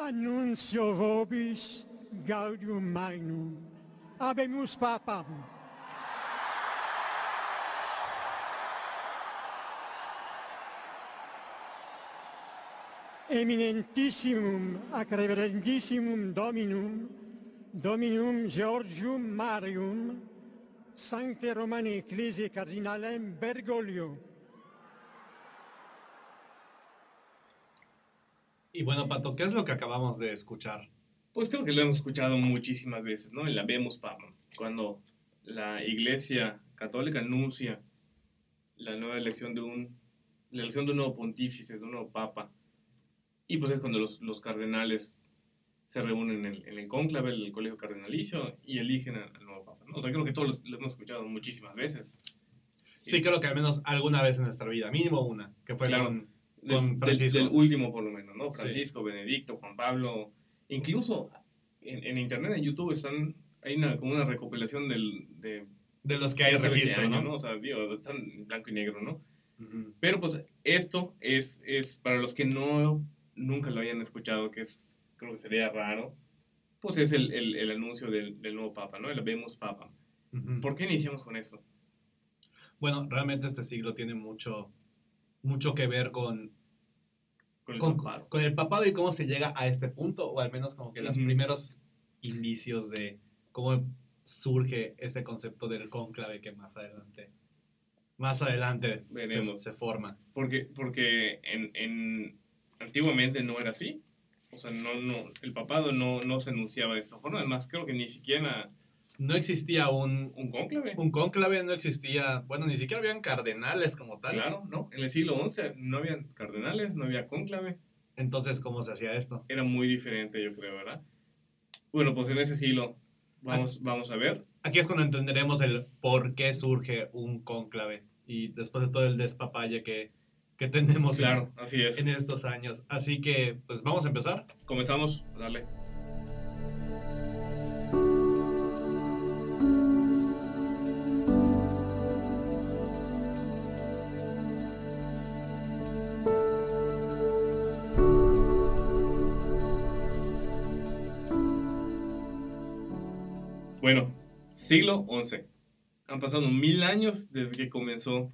annuncio vobis gaudium magnum. Abemus papam. Eminentissimum ac reverendissimum Dominum, Dominum Georgium Marium, Sancte Romani Ecclesiae Cardinalem Bergoglio, Y bueno, Pato, ¿qué es lo que acabamos de escuchar? Pues creo que lo hemos escuchado muchísimas veces, ¿no? En la Vemos Papa, cuando la Iglesia Católica anuncia la nueva elección de un, la elección de un nuevo pontífice, de un nuevo papa. Y pues es cuando los, los cardenales se reúnen en el, en el cónclave, el colegio cardenalicio, y eligen al, nuevo papa, ¿no? O sea, creo que todos lo hemos escuchado muchísimas veces. Sí, creo que al menos alguna vez en nuestra vida, mínimo una, que fue Claro. con, con del, Francisco. del último por lo menos, ¿no? Sí. Francisco, Benedicto, Juan Pablo, incluso en, en internet, en YouTube, están, hay una, como una recopilación del, de de los que hay hace 20 registro, años, ¿no? O sea, digo, están en blanco y negro, ¿no? Ujú. Pero pues esto es, es para los que no nunca lo hayan escuchado, que es, creo que sería raro, pues es el, el, el anuncio del, del nuevo Papa, ¿no? El Vemos Papa. Ujú. ¿Por qué iniciamos con esto? Bueno, realmente este siglo tiene mucho, mucho que ver con, Con el con, papado. con el papado y cómo se llega a este punto, o al menos como que los primeros indicios de cómo surge este concepto del cónclave que más adelante, más adelante se, Veremos. se forma. Porque, porque en, en- antiguamente no era así. O sea, no, no, el papado no, no se anunciaba de esta forma. Además, creo que ni siquiera No existía un, un cónclave. un cónclave, no existía, bueno, ni siquiera habían cardenales como tal. Claro, ¿no? En el siglo XI no había cardenales, no había cónclave. Entonces, ¿cómo se hacía esto? Era muy diferente, yo creo, ¿verdad? Bueno, pues en ese siglo vamos, vamos a ver. Aquí es cuando entenderemos el por qué surge un cónclave y después de todo el despapalle que, que tenemos en- Claro, así es. en estos años. Así que, pues vamos a empezar. Comenzamos, dale. Bueno, siglo XI. Han pasado mil años desde que comenzó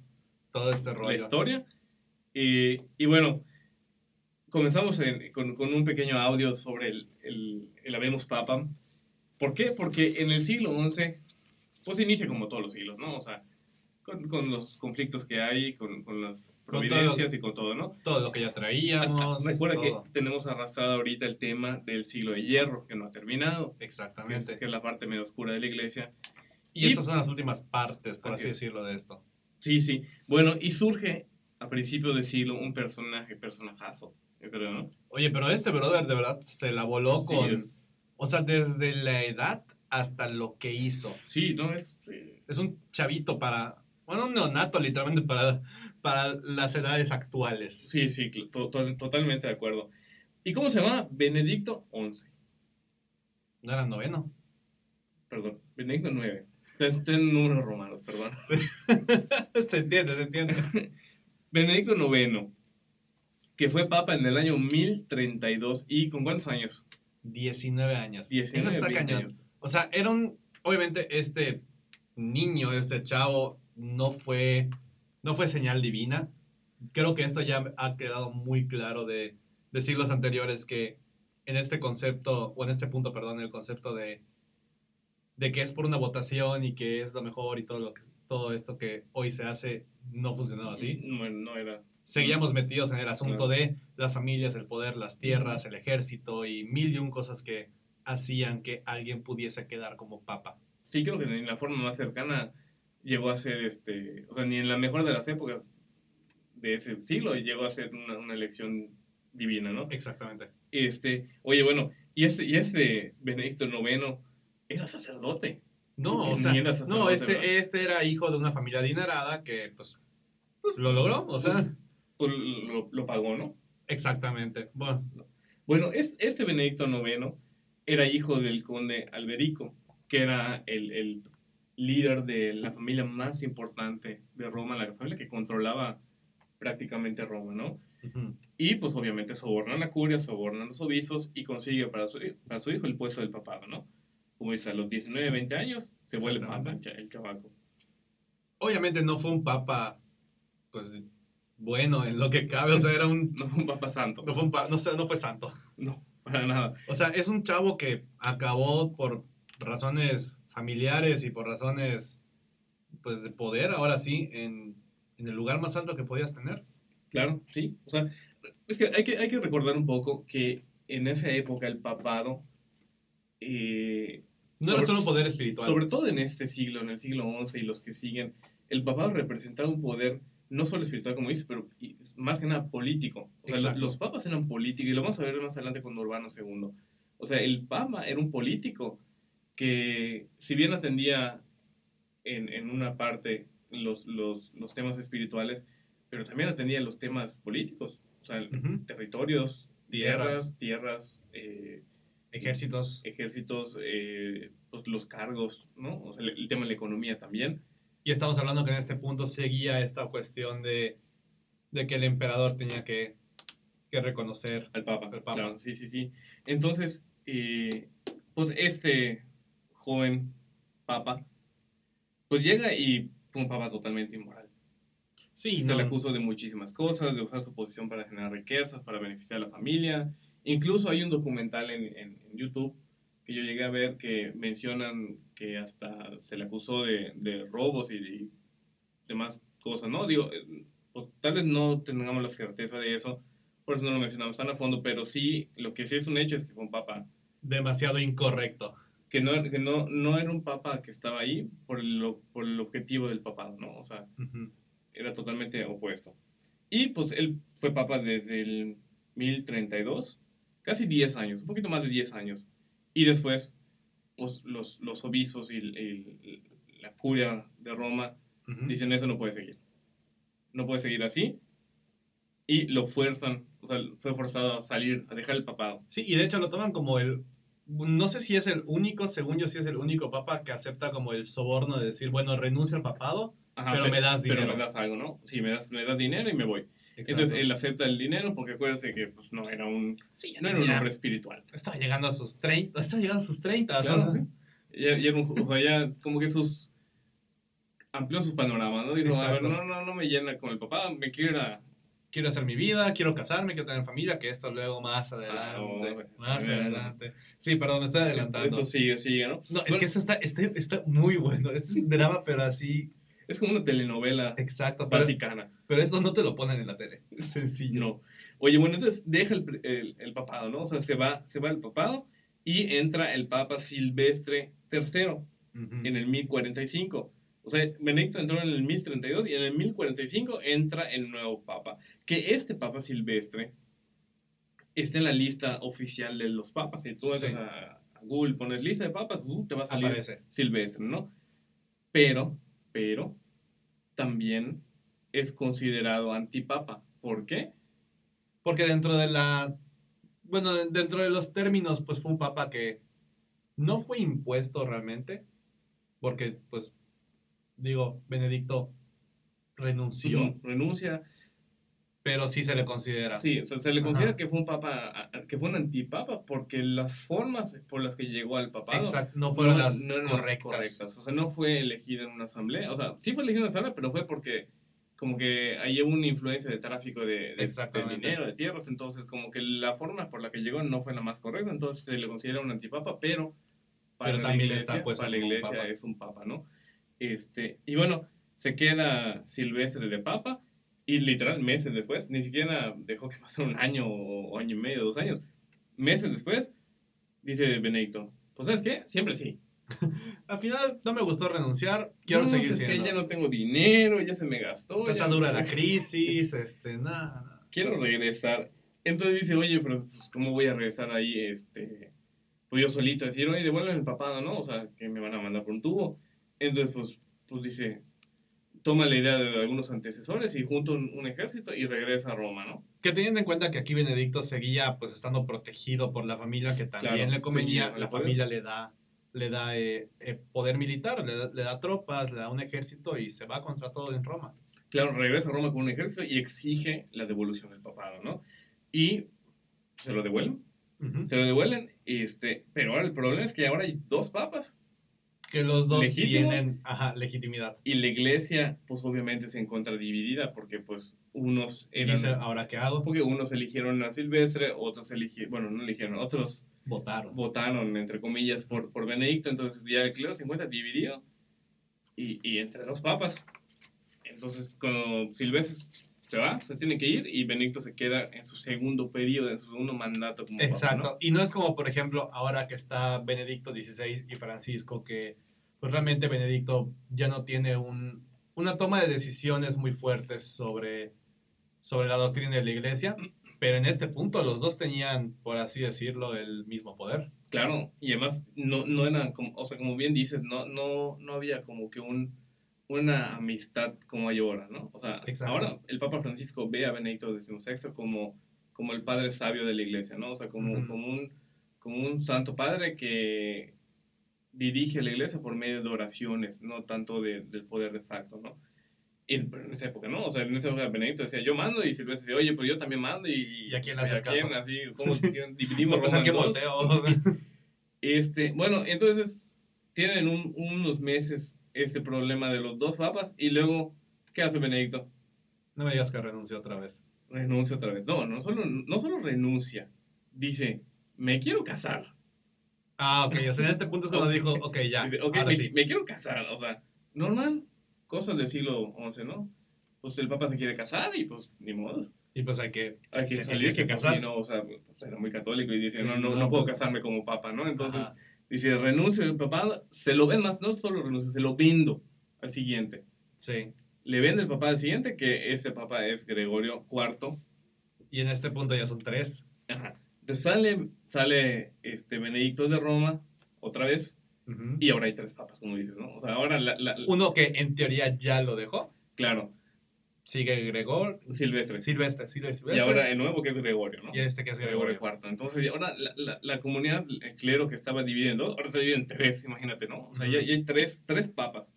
Todo este rollo. la historia. Y, y bueno, comenzamos en- con, con un pequeño audio sobre el, el, el Habemus Papam. ¿Por qué? Porque en el siglo XI, pues inicia como todos los siglos, ¿no? O sea, con, con los conflictos que hay, con, con las providencias y con todo, ¿no? Todo lo que ya traíamos. Recuerda todo. que tenemos arrastrado ahorita el tema del siglo de hierro, que no ha terminado, que es, Exactamente. que es la parte medio oscura de la iglesia. Y, y- estas son las últimas partes, por Así decirlo, de esto. Sí, sí. Bueno, y surge a principios del siglo un personaje, personajazo, yo creo, ¿no? Oye, pero este brother de verdad se la voló Sí, con... es- O sea, desde la edad hasta lo que hizo. Sí, no, es... eh, Es un chavito para... Bueno, un neonato literalmente para, para las edades actuales. Sí, sí, to- to- totalmente de acuerdo. ¿Y cómo se llama? Benedicto XI. No era noveno. Perdón, Benedicto IX. Está en números romanos, perdón. se entiende, se entiende. Benedicto IX, que fue papa en el año 1032. ¿Y con cuántos años? 19 años. 19, Eso está 20 cañón. años. O sea, era un. Obviamente, este niño, este chavo, no fue. No fue señal divina. Creo que esto ya ha quedado muy claro de, de siglos anteriores que en este concepto, o en este punto, perdón, el concepto de, de que es por una votación y que es lo mejor y todo, lo que, todo esto que hoy se hace, no funcionaba así. No, no era. Seguíamos metidos en el asunto Claro. de las familias, el poder, las tierras, el ejército y mil y un cosas que hacían que alguien pudiese quedar como papa. Sí, creo que en la forma más cercana llegó a ser este. O sea, ni en la mejor de las épocas de ese siglo llegó a ser una, una elección divina, ¿no? Exactamente. Este, oye, bueno, y este, y este Benedicto IX era sacerdote. No, o sea, ni era no, este, este era hijo de una familia adinerada que, pues, lo logró, o sea, Pues lo, lo pagó, ¿no? exactamente. Bueno, Bueno, es- este Benedicto IX era hijo del conde Alberico, que era el, el líder de la familia más importante de Roma, la familia que controlaba prácticamente Roma, ¿no? Y pues obviamente soborna la curia, soborna a los obispos y consigue para su, para su hijo el puesto del papado, ¿no? Como dice, a los 19, 20 años se vuelve papa el, cha- el chavaco. Obviamente no fue un papa, pues, bueno en lo que cabe. O sea, era un... No fue un papa santo. No fue, un pa- no, no fue santo. No, para nada. O sea, es un chavo que acabó por razones familiares y por razones, pues, de poder, ahora sí, en, en el lugar más alto que podías tener. Claro, sí. O sea, es que hay que, hay que recordar un poco que en esa época el papado, eh, No era solo un poder espiritual. sobre todo en este siglo, en el siglo XI y los que siguen, el papado representaba un poder no solo espiritual, como dices, pero más que nada político. O sea, Exacto. los papas eran políticos y lo vamos a ver más adelante con Urbano II. O sea, el papa era un político que, si bien atendía en, en una parte los, los, los temas espirituales, pero también atendía los temas políticos. O sea, territorios, Tierras. tierras, tierras eh, Ejércitos. ejércitos, eh, pues, los cargos, ¿no? O sea, el, el tema de la economía también. Y estamos hablando que en este punto seguía esta cuestión de, de que el emperador tenía que, que reconocer. Al Papa. Al Papa. Claro, sí, sí, sí. Entonces, eh, pues este joven Papa, pues llega y fue un Papa totalmente inmoral. Sí, Se no, le acusó de muchísimas cosas, de usar su posición para generar riquezas, para beneficiar a la familia. Incluso hay un documental en, en- en YouTube que yo llegué a ver que mencionan que hasta se le acusó de, de robos y, de demás cosas, ¿no? Digo, eh, pues, tal vez no tengamos la certeza de eso, por eso no lo mencionamos tan a fondo, pero sí, lo que sí es un hecho es que fue un papa demasiado incorrecto. Que no, que no, no era un papa que estaba ahí por el, por el objetivo del papado, ¿no? O sea, Ujú. era totalmente opuesto. Y pues él fue papa desde el 1032, casi 10 años, un poquito más de 10 años. Y después, pues los, los obispos y el- el- la curia de Roma Ujú. dicen eso no puede seguir. No puede seguir así. Y lo fuerzan, o sea, fue forzado a salir, a dejar el papado. Sí, y de hecho lo toman como el... No sé si es el único, según yo, si es el único papa que acepta como el soborno de decir, bueno, renuncia al papado. Ajá, Pero pe- me das Pero dinero. me das algo, ¿no? Sí, me das, me das dinero y me voy. Exacto. Entonces él acepta el dinero porque acuérdense que pues, no era un, sí, no era un hombre espiritual. Estaba llegando a sus 30, estaba llegando a sus 30. Claro. o sea, Ya, ya, o sea, ya como que sus amplió sus panoramas, ¿no? Dijo, a ver, no, no, no me llena con el papá, me quiero ir a... quiero hacer mi vida, quiero casarme, quiero tener familia, que esto luego más adelante, Ah, bueno. más Bueno. adelante. Sí, perdón, me estoy adelantando. Esto sigue, sigue, ¿no? No, es Bueno, que esto está, está, está muy bueno. Este es un drama, pero así, Es como una telenovela exacto. Pero, vaticana. pero esto no te lo ponen en la tele. Sencillo. No. Oye, bueno, entonces deja el, el, el papado, ¿no? O sea, se va, se va el papado y entra el papa Silvestre III Ujú. en el 1045. O sea, Benedicto entró en el 1032 y en el 1045 entra el nuevo papa. Que este papa Silvestre está en la lista oficial de los papas. Si tú entras Sí. a, Google, pones lista de papas, uh, te va a salir Aparece. Silvestre, ¿no? Pero, pero, también es considerado antipapa. ¿Por qué? Porque dentro de la. Bueno, de- dentro de los términos, pues fue un papa que no fue impuesto realmente. Porque, pues, digo, Benedicto renunció, Renuncia. pero sí se le considera. Sí, o sea, se le considera Ajá. que fue un papa, que fue un antipapa porque las formas por las que llegó al papado Exacto, no fueron no- las no eran las correctas. O sea, no fue elegido en una asamblea. O sea, sí fue elegido en una asamblea, pero fue porque como que ahí hubo una influencia de tráfico de, de- de Exactamente. dinero, de tierras. Entonces, como que la forma por la que llegó no fue la más correcta. Entonces, se le considera un antipapa, pero para Pero la también iglesia, está para la iglesia es un papa, ¿no? Este, y bueno, se queda Silvestre de papa y literal meses después, ni siquiera dejó que pasara un año o año y medio, dos años. Meses después, dice Benedicto, pues ¿sabes qué? Siempre sí. Al final no me gustó renunciar, quiero No, seguir es siendo. que ya no tengo dinero, ya se me gastó. Está ya tan no- dura la crisis, este, nada. nada. Quiero regresar. Entonces dice, oye, pero pues, ¿cómo voy a regresar ahí? Este, pues yo solito, decir, oye, devuélveme el papado, ¿no? O sea, que me van a mandar por un tubo. Entonces, pues, pues dice, toma la idea de algunos antecesores y junta un, un ejército y regresa a Roma, ¿no? Que teniendo en cuenta que aquí Benedicto seguía pues estando protegido por la familia que también Claro, le convenía, la poder. familia le da, le da eh, eh, poder militar, le da, le da tropas, le da un ejército y se va contra todo en Roma. Claro, regresa a Roma con un ejército y exige la devolución del papado, ¿no? y se lo devuelven. Se lo devuelven, este, pero ahora el problema es que ahora hay dos papas. Que los dos ¿Legítimos? tienen ajá, legitimidad. Y la iglesia, pues obviamente se encuentra dividida, porque pues unos eran... dice, ¿ahora qué hago? Porque unos eligieron a Silvestre, otros eligieron, bueno, no eligieron, otros Votaron. votaron, entre comillas, por, por Benedicto, entonces ya el clero se encuentra dividido y, y entre dos papas. Entonces, cuando Silvestre se va, se tiene que ir y Benedicto se queda en su segundo periodo, en su segundo mandato como papa, Exacto. ¿no? Y no es como, por ejemplo, ahora que está Benedicto XVI y Francisco, que pues realmente Benedicto ya no tiene un, una toma de decisiones muy fuertes sobre, sobre la doctrina de la iglesia, pero en este punto los dos tenían, por así decirlo, el mismo poder. Claro, y además no, no era, como, o sea, como bien dices, no, no, no había como que un, una amistad como hay ahora, ¿no? O sea, Exacto. ahora el Papa Francisco ve a Benedicto XVI como, como el padre sabio de la iglesia, ¿no? O sea, como, Ujú. como, un, como un santo padre que dirige la iglesia por medio de oraciones, no tanto de- del poder de facto, ¿no? Y, en esa época, ¿no? O sea, en esa época Benedicto decía, yo mando, y Silvestre decía, oye, pero yo también mando, y... ¿Y a quién le haces caso? Así, ¿cómo dividimos No, pues dos? volteo. Este, bueno, entonces tienen un- unos meses este problema de los dos papas y luego, ¿qué hace Benedicto? No me digas que renunció otra vez. Renuncia otra vez. No, no solo, no solo renuncia, dice, me quiero casar. Ah, ok. O sea, en este punto es cuando dijo, ok, ya. Dice, ahora me, sí. me quiero casar. O sea, normal, cosas del siglo XI, ¿no? Pues el papa se quiere casar y pues ni modo. Y pues hay que, Hay que se salir tiene que que casar. sí, ¿no? O sea, pues, era muy católico y dice, Sí, no, no, no, no puedo pues- casarme como papa, ¿no? Entonces, Ajá. Dice, renuncio al papado, se lo ven más, no solo renuncio, se lo vendo al siguiente. Sí. Le vende el papá al siguiente, que ese papá es Gregorio IV. Y en este punto ya son tres. Ajá. Entonces sale, sale este Benedicto de Roma otra vez y ahora hay tres papas, como dices, ¿no? O sea, ahora, la, la- Uno que en teoría ya lo dejó. claro, Sigue Gregor. Silvestre. Silvestre. Silvestre. Y ahora el nuevo que es Gregorio, ¿no? Y este que es Gregorio Gregorio. IV. Entonces, ahora la, la, la comunidad, el clero que estaba dividido en dos, ahora se divide en tres, imagínate, ¿no? O sea, ya, ya hay tres, tres papas.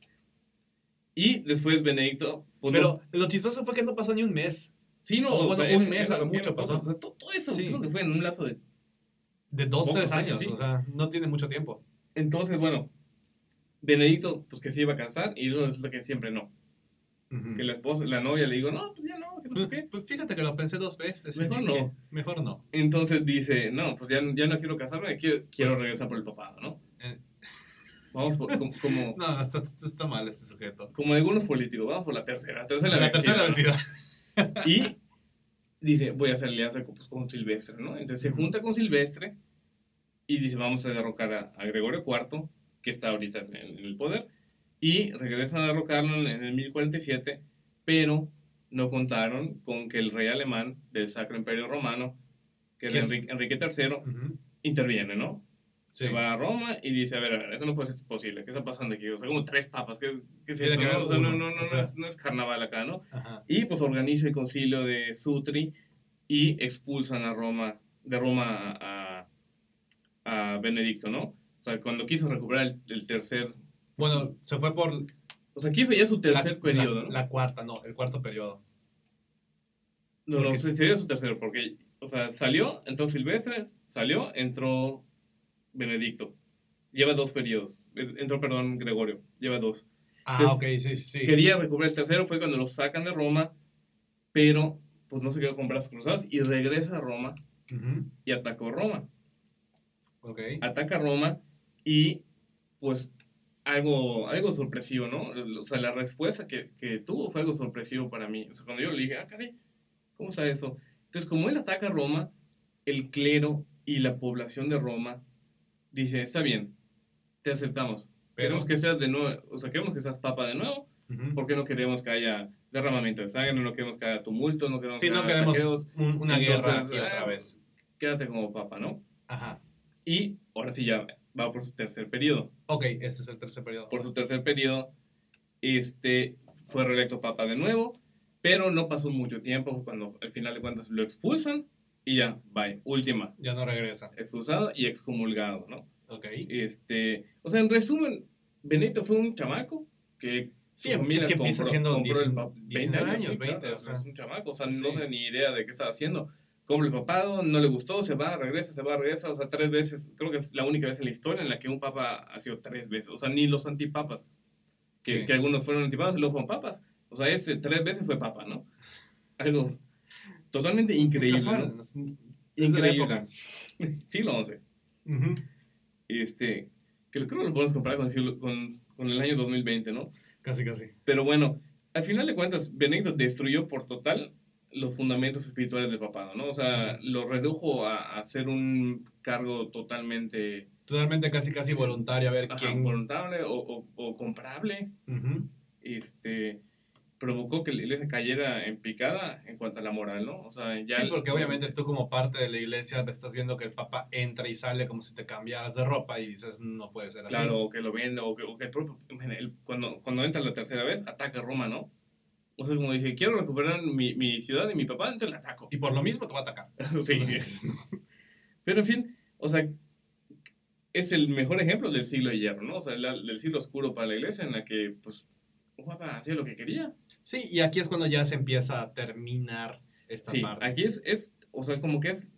Y después Benedicto... pues, Pero lo chistoso fue que no pasó ni un mes. Sí, no, O o bueno, sea, un era- mes a lo mucho pasó. O sea, todo, todo eso Sí. creo que fue en un lapso de... De dos, tres años. años, sí. O sea, no tiene mucho tiempo. Entonces, bueno, Benedicto, pues que se iba a casar y resulta que siempre no. Que la esposa, la novia le digo, no, pues ya no, que no sé Pues, qué. pues fíjate que lo pensé dos veces. Mejor dije, no. Mejor no. Entonces dice, no, pues ya, ya no quiero casarme, quiero, quiero Pues- regresar por el papado, ¿no? Eh. Vamos por, como, como, No, está, está mal este sujeto. como algunos políticos, vamos por la tercera, tercera La, tercera vencida. Y dice, voy a hacer alianza con, pues, con Silvestre, ¿no? Entonces se junta con Silvestre y dice, vamos a derrocar a, a Gregorio IV, que está ahorita en en el poder, y regresan a derrocarlo en, el 1047, pero no contaron con que el rey alemán del Sacro Imperio Romano, que ¿Qué era es? Enrique, Enrique III, Ujú. interviene, ¿no? Sí. Se va a Roma y dice, a ver, a ver, eso no puede ser posible, ¿qué está pasando aquí? O sea, como tres papas, ¿qué, qué es no? O sea, no, no, no, o no sea. es, no es carnaval acá, ¿no? Ajá. Y pues organiza el concilio de Sutri y expulsan a Roma, de Roma a, a Benedicto, ¿no? O sea, cuando quiso recuperar el, el tercer, Bueno, se fue por o sea, quiso ya su tercer la, periodo, la- ¿no? la cuarta, no, el cuarto periodo. no, no, porque- se- sería su tercero, porque, o sea, salió, entró Silvestre, salió, entró Benedicto. Lleva dos periodos. Entró, perdón, Gregorio. Lleva dos. Ah, Entonces, ok, sí, sí. Quería recuperar el tercero, fue cuando lo sacan de Roma, pero pues no se quedó con brazos cruzados y regresa a Roma y atacó Roma. Ok. Ataca Roma y pues algo, algo sorpresivo, ¿no? O sea, la respuesta que, que tuvo fue algo sorpresivo para mí. O sea, cuando yo le dije, ah, caray, ¿cómo sabe eso? Entonces, como él ataca a Roma, el clero y la población de Roma dice, está bien, te aceptamos. Pero- Queremos que seas de nuevo, o sea, queremos que seas papa de nuevo, Ujú. porque no queremos que haya derramamiento de sangre, no queremos que haya tumulto, no queremos Sí, que no haya queremos saqueos, un- una Entonces, guerra y otra vez. quédate como papa, ¿no? Ajá. Y ahora sí ya va por su tercer periodo. Ok, este es el tercer periodo. Por su tercer periodo, este, fue reelecto papa de nuevo, pero no pasó mucho tiempo cuando al final de cuentas lo expulsan y ya, bye, última, Ya no regresa. expulsado y excomulgado, ¿no? Ok. Este, o sea, en resumen, Benito fue un chamaco que Sí, es que empieza compró- siendo compró el 19 pa- 19 años, sí, 20, claro, o sea. es un chamaco, o sea, no Sí. tenía ni idea de qué estaba haciendo. Como el papado, no le gustó, se va, regresa, se va, regresa, o sea, tres veces, creo que es la única vez en la historia en la que un papa ha sido tres veces, o sea, ni los antipapas, que, Sí. que algunos fueron antipapas y luego fueron papas, o sea, este tres veces fue papa, ¿no? Algo totalmente increíble, Casual, ¿no? Increíble. época. Siglo XI. Ujú. Este, que creo que lo podemos comparar con, siglo- con, con el año 2020, ¿no? Casi, casi. Pero bueno, al final de cuentas, Benedicto destruyó por total los fundamentos espirituales del papado, ¿no? O sea, lo redujo a, a ser un cargo totalmente Totalmente casi, casi voluntario. A ver ajá, quién. voluntariable o, o- o comprable. Este, provocó que la iglesia cayera en picada en cuanto a la moral, ¿no? O sea, ya... sí, porque obviamente tú como parte de la iglesia estás viendo que el papa entra y sale como si te cambiaras de ropa y dices, no puede ser así. Claro, o que lo vende, o que, o que el propio- cuando, cuando entra la tercera vez, ataca a Roma, ¿no? O sea, como dice, quiero recuperar mi, mi ciudad y mi papá, entonces la ataco. Y por lo mismo te va a atacar. Sí. Pero en fin, o sea, es el mejor ejemplo del siglo de hierro, ¿no? O sea, la- del siglo oscuro para la iglesia en la que, pues, un papa hacía lo que quería. Sí, y aquí es cuando ya se empieza a terminar esta Sí, parte. aquí es, es, o sea, como que es,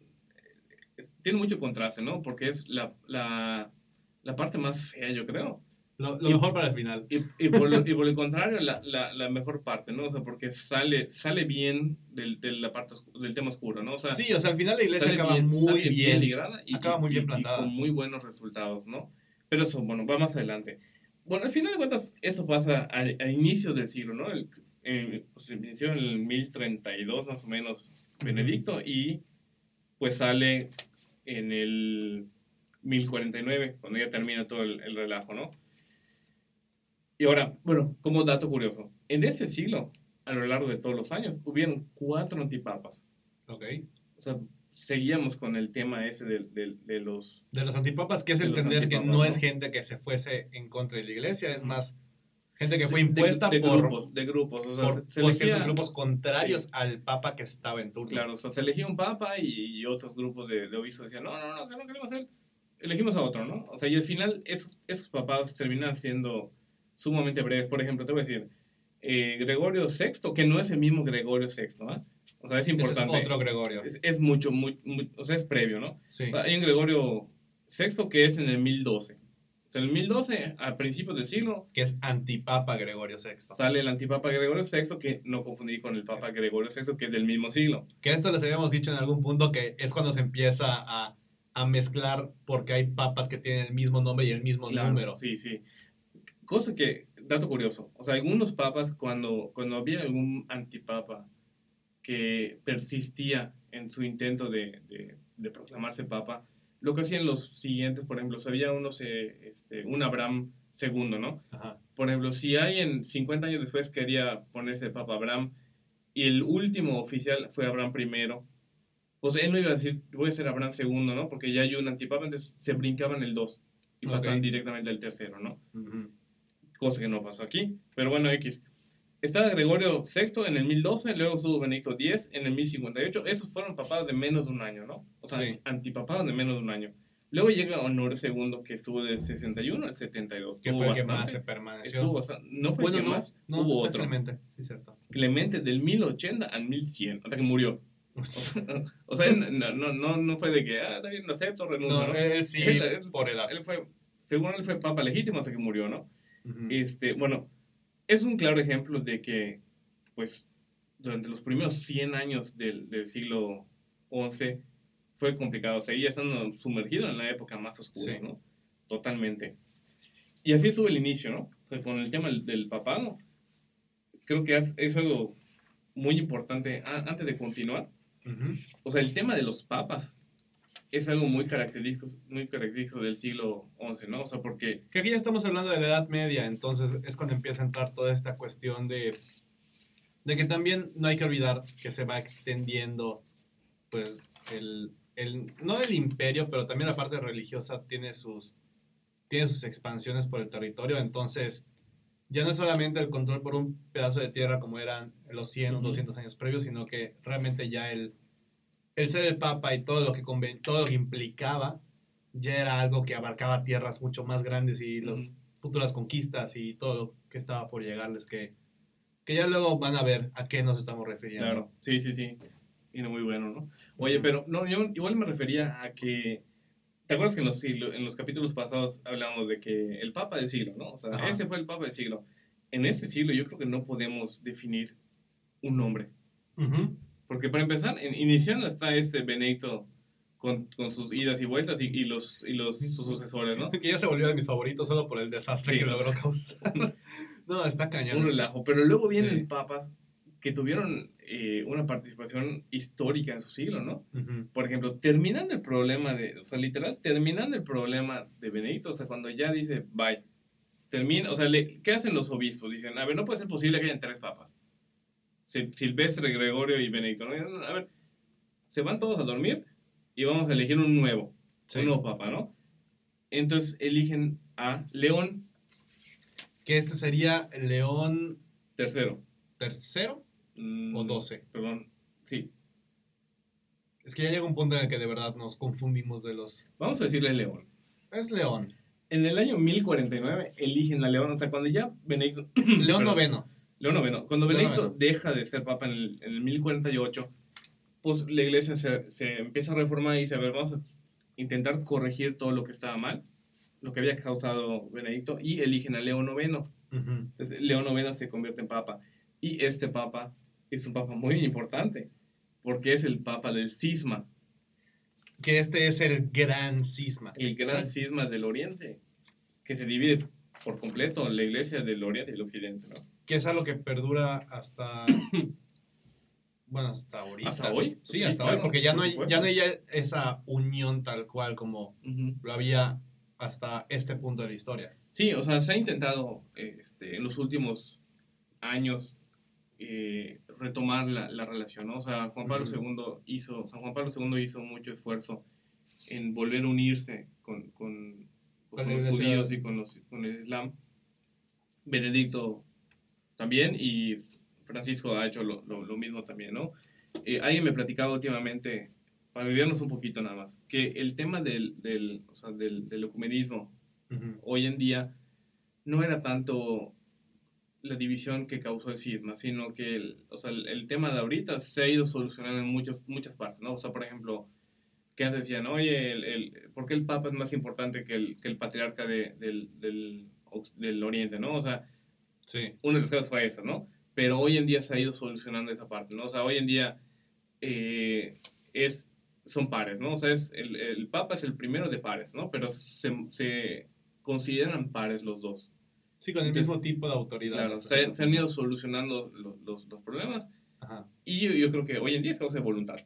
tiene mucho contraste, ¿no? Porque es la, la, la parte más fea, yo creo. Lo, lo y- mejor para el final. Y, y por, lo, y por el contrario, la, la, la mejor parte, ¿no? O sea, porque sale, sale bien del, de la parte, del tema oscuro, ¿no? O sea, Sí, o sea, al final la iglesia acaba bien- muy bien. ligrada y, acaba muy bien plantada. con muy buenos resultados, ¿no? Pero eso, bueno, va más adelante. Bueno, al final de cuentas, eso pasa al, al inicio del siglo, ¿no? El, eh, pues, inició en el 1032 más o menos Benedicto y pues sale en el 1049, cuando ya termina todo el, el relajo, ¿no? Y ahora, bueno, como dato curioso, en este siglo, a lo largo de todos los años, hubieron cuatro antipapas. Ok. O sea, seguíamos con el tema ese de, de- de los... De los antipapas, que es entender que no ¿no? es gente que se fuese en contra de la iglesia, es más gente que Sí, fue impuesta de, por, grupos, de grupos. O sea, por, se- por elegía- ciertos grupos contrarios al papa que estaba en turno. Claro, o sea, se elegía un papa y, y otros grupos de, obispos decían, no, no, no, que no queremos él. Elegimos a otro, ¿no? O sea, y al final esos, esos papados terminan siendo sumamente breves. Por ejemplo, te voy a decir, eh, Gregorio VI, que no es el mismo Gregorio VI, ¿ah? O sea, es Ese es importante. otro Gregorio. Es, es mucho, muy, muy- o sea, es previo, ¿no? Sí. Hay un Gregorio VI que es en el 1012. O sea, en el 1012, a principios del siglo, Que es antipapa Gregorio VI. sale el antipapa Gregorio VI, que no confundir con el papa Gregorio VI, que es del mismo siglo. Que esto les habíamos dicho en algún punto que es cuando se empieza a, a mezclar porque hay papas que tienen el mismo nombre y el mismo Claro, número. Sí, sí. Cosa que, dato curioso, o sea, algunos papas, cuando, cuando había algún antipapa que persistía en su intento de, de- de proclamarse papa, lo que hacían los siguientes, por ejemplo, había unos, eh, este, un Abraham II, ¿no? Ajá. Por ejemplo, si alguien 50 años después quería ponerse Papa Abraham y el último oficial fue Abraham I, pues él no iba a decir, voy a ser Abraham II, ¿no? Porque ya hay un antipapa, entonces se brincaban el 2 y Ok. pasaban directamente al tercero, ¿no? Ujú. Cosa que no pasó aquí. Pero bueno, X. Estaba Gregorio VI en el 1012, luego estuvo Benedicto X en el 1058. Esos fueron papados de menos de un año, ¿no? O sea, Sí. antipapados de menos de un año. Luego llega Honor II, que estuvo del 61 al 72. Que fue el que más se permaneció. Estuvo bastante. No fue bueno, el que no, más, no, hubo otro. Clemente, sí, cierto. Clemente del 1080 al 1100, hasta que murió. O sea, no, no, no, no fue de que, ah, está bien, lo acepto, renuncio, No, ¿no? él sí, Él- él- por edad. Él fue, según él fue papa legítimo hasta que murió, ¿no? Ujú. Este, bueno, es un claro ejemplo de que, pues, durante los primeros 100 años del, del siglo XI fue complicado. Seguía estando sumergido en la época más oscura, Sí. ¿no? Totalmente. Y así estuvo el inicio, ¿no? O sea, con el tema del, del papado, creo que es, es algo muy importante antes de continuar. Ujú. O sea, el tema de los papas es algo muy característico, muy característico del siglo XI, ¿no? O sea, porque Que aquí ya estamos hablando de la Edad Media, entonces es cuando empieza a entrar toda esta cuestión de, de que también no hay que olvidar que se va extendiendo, pues, el, el, no el imperio, pero también la parte religiosa tiene sus, tiene sus expansiones por el territorio, entonces ya no es solamente el control por un pedazo de tierra como eran los 100 o Ujú. 200 años previos, sino que realmente ya el, el ser el papa y todo lo que, todo lo que implicaba ya era algo que abarcaba tierras mucho más grandes y las Ujú. futuras conquistas y todo lo que estaba por llegarles que, que ya luego van a ver a qué nos estamos refiriendo. Claro, sí, sí, sí. viene muy bueno, ¿no? Oye, pero no, yo igual me refería a que, ¿te acuerdas que en los, en los capítulos pasados hablábamos de que el Papa del siglo, ¿no? O sea, Ajá. ese fue el Papa del siglo. En ese siglo yo creo que no podemos definir un nombre. Ujú. Porque para empezar, en, iniciando está este Benedicto con, con sus idas y vueltas y, y los, y los sus sucesores, ¿no? Que ya se volvió de mis favoritos solo por el desastre Sí. que logró causar. no, está cañón. un relajo. Pero luego vienen Sí. papas que tuvieron eh, una participación histórica en su siglo, ¿no? Por ejemplo, terminando el problema de, o sea, literal, terminando el problema de Benedicto, o sea, cuando ya dice, bye, termina, o sea, le- ¿qué hacen los obispos? Dicen, a ver, no puede ser posible que hayan tres papas. Sil- Silvestre, Gregorio y Benedicto. ¿no? A ver, se van todos a dormir y vamos a elegir un nuevo, Sí. un nuevo papa, ¿no? Entonces eligen a León Que este sería León III. tercero Mm, o 12. Perdón, sí. Es que ya llega un punto en el que de verdad nos confundimos de los. Vamos a decirle León. Es León. En el año 1049 eligen a León, o sea, cuando ya Benedicto... León Perdón. León noveno. Cuando Benedicto noveno. deja de ser papa en el, en el 1048, pues la iglesia se, se empieza a reformar y dice, a ver, vamos a intentar corregir todo lo que estaba mal, lo que había causado Benedicto, y eligen a León noveno. Ujú. Entonces, León noveno se convierte en papa. Y este papa es un papa muy importante, porque es el papa del cisma, Que este es el gran cisma. el gran O sea, cisma del oriente, que se divide por completo la iglesia del oriente y el occidente, ¿no? Que es algo que perdura hasta. bueno, hasta ahorita. ¿Hasta hoy? Sí, Sí, hasta claro, hoy, porque ya no, hay, ya no hay esa unión tal cual como Ujú. lo había hasta este punto de la historia. Sí, o sea, se ha intentado este, en los últimos años eh, retomar la, la relación, ¿no? O sea, Juan Pablo Ujú. II hizo, San Juan Pablo II hizo mucho esfuerzo en volver a unirse con, con, Con con los judíos y con, los, con el Islam. Benedicto también y Francisco ha hecho lo, lo- lo mismo también, ¿no? Eh, alguien me platicaba últimamente, para vivirnos un poquito nada más, que el tema del, del, o sea, del, del ecumenismo Ujú. hoy en día no era tanto la división que causó el cisma, sino que el, o sea, el, el tema de ahorita se ha ido solucionando en muchos, muchas partes, ¿no? O sea, por ejemplo, que antes decían, oye, el, el- ¿por qué el Papa es más importante que el, que el patriarca de- del, del, del Oriente, ¿no? O sea, Sí. una de las cosas fue esa, ¿no? Pero hoy en día se ha ido solucionando esa parte, ¿no? O sea, hoy en día eh, es, son pares, ¿no? O sea, es, el, el Papa es el primero de pares, ¿no? Pero se, se consideran pares los dos. Sí, con el Entonces, mismo tipo de autoridad. Claro, se, se han ido solucionando los, los, los problemas Ajá. y yo, yo creo que hoy en día es de voluntad.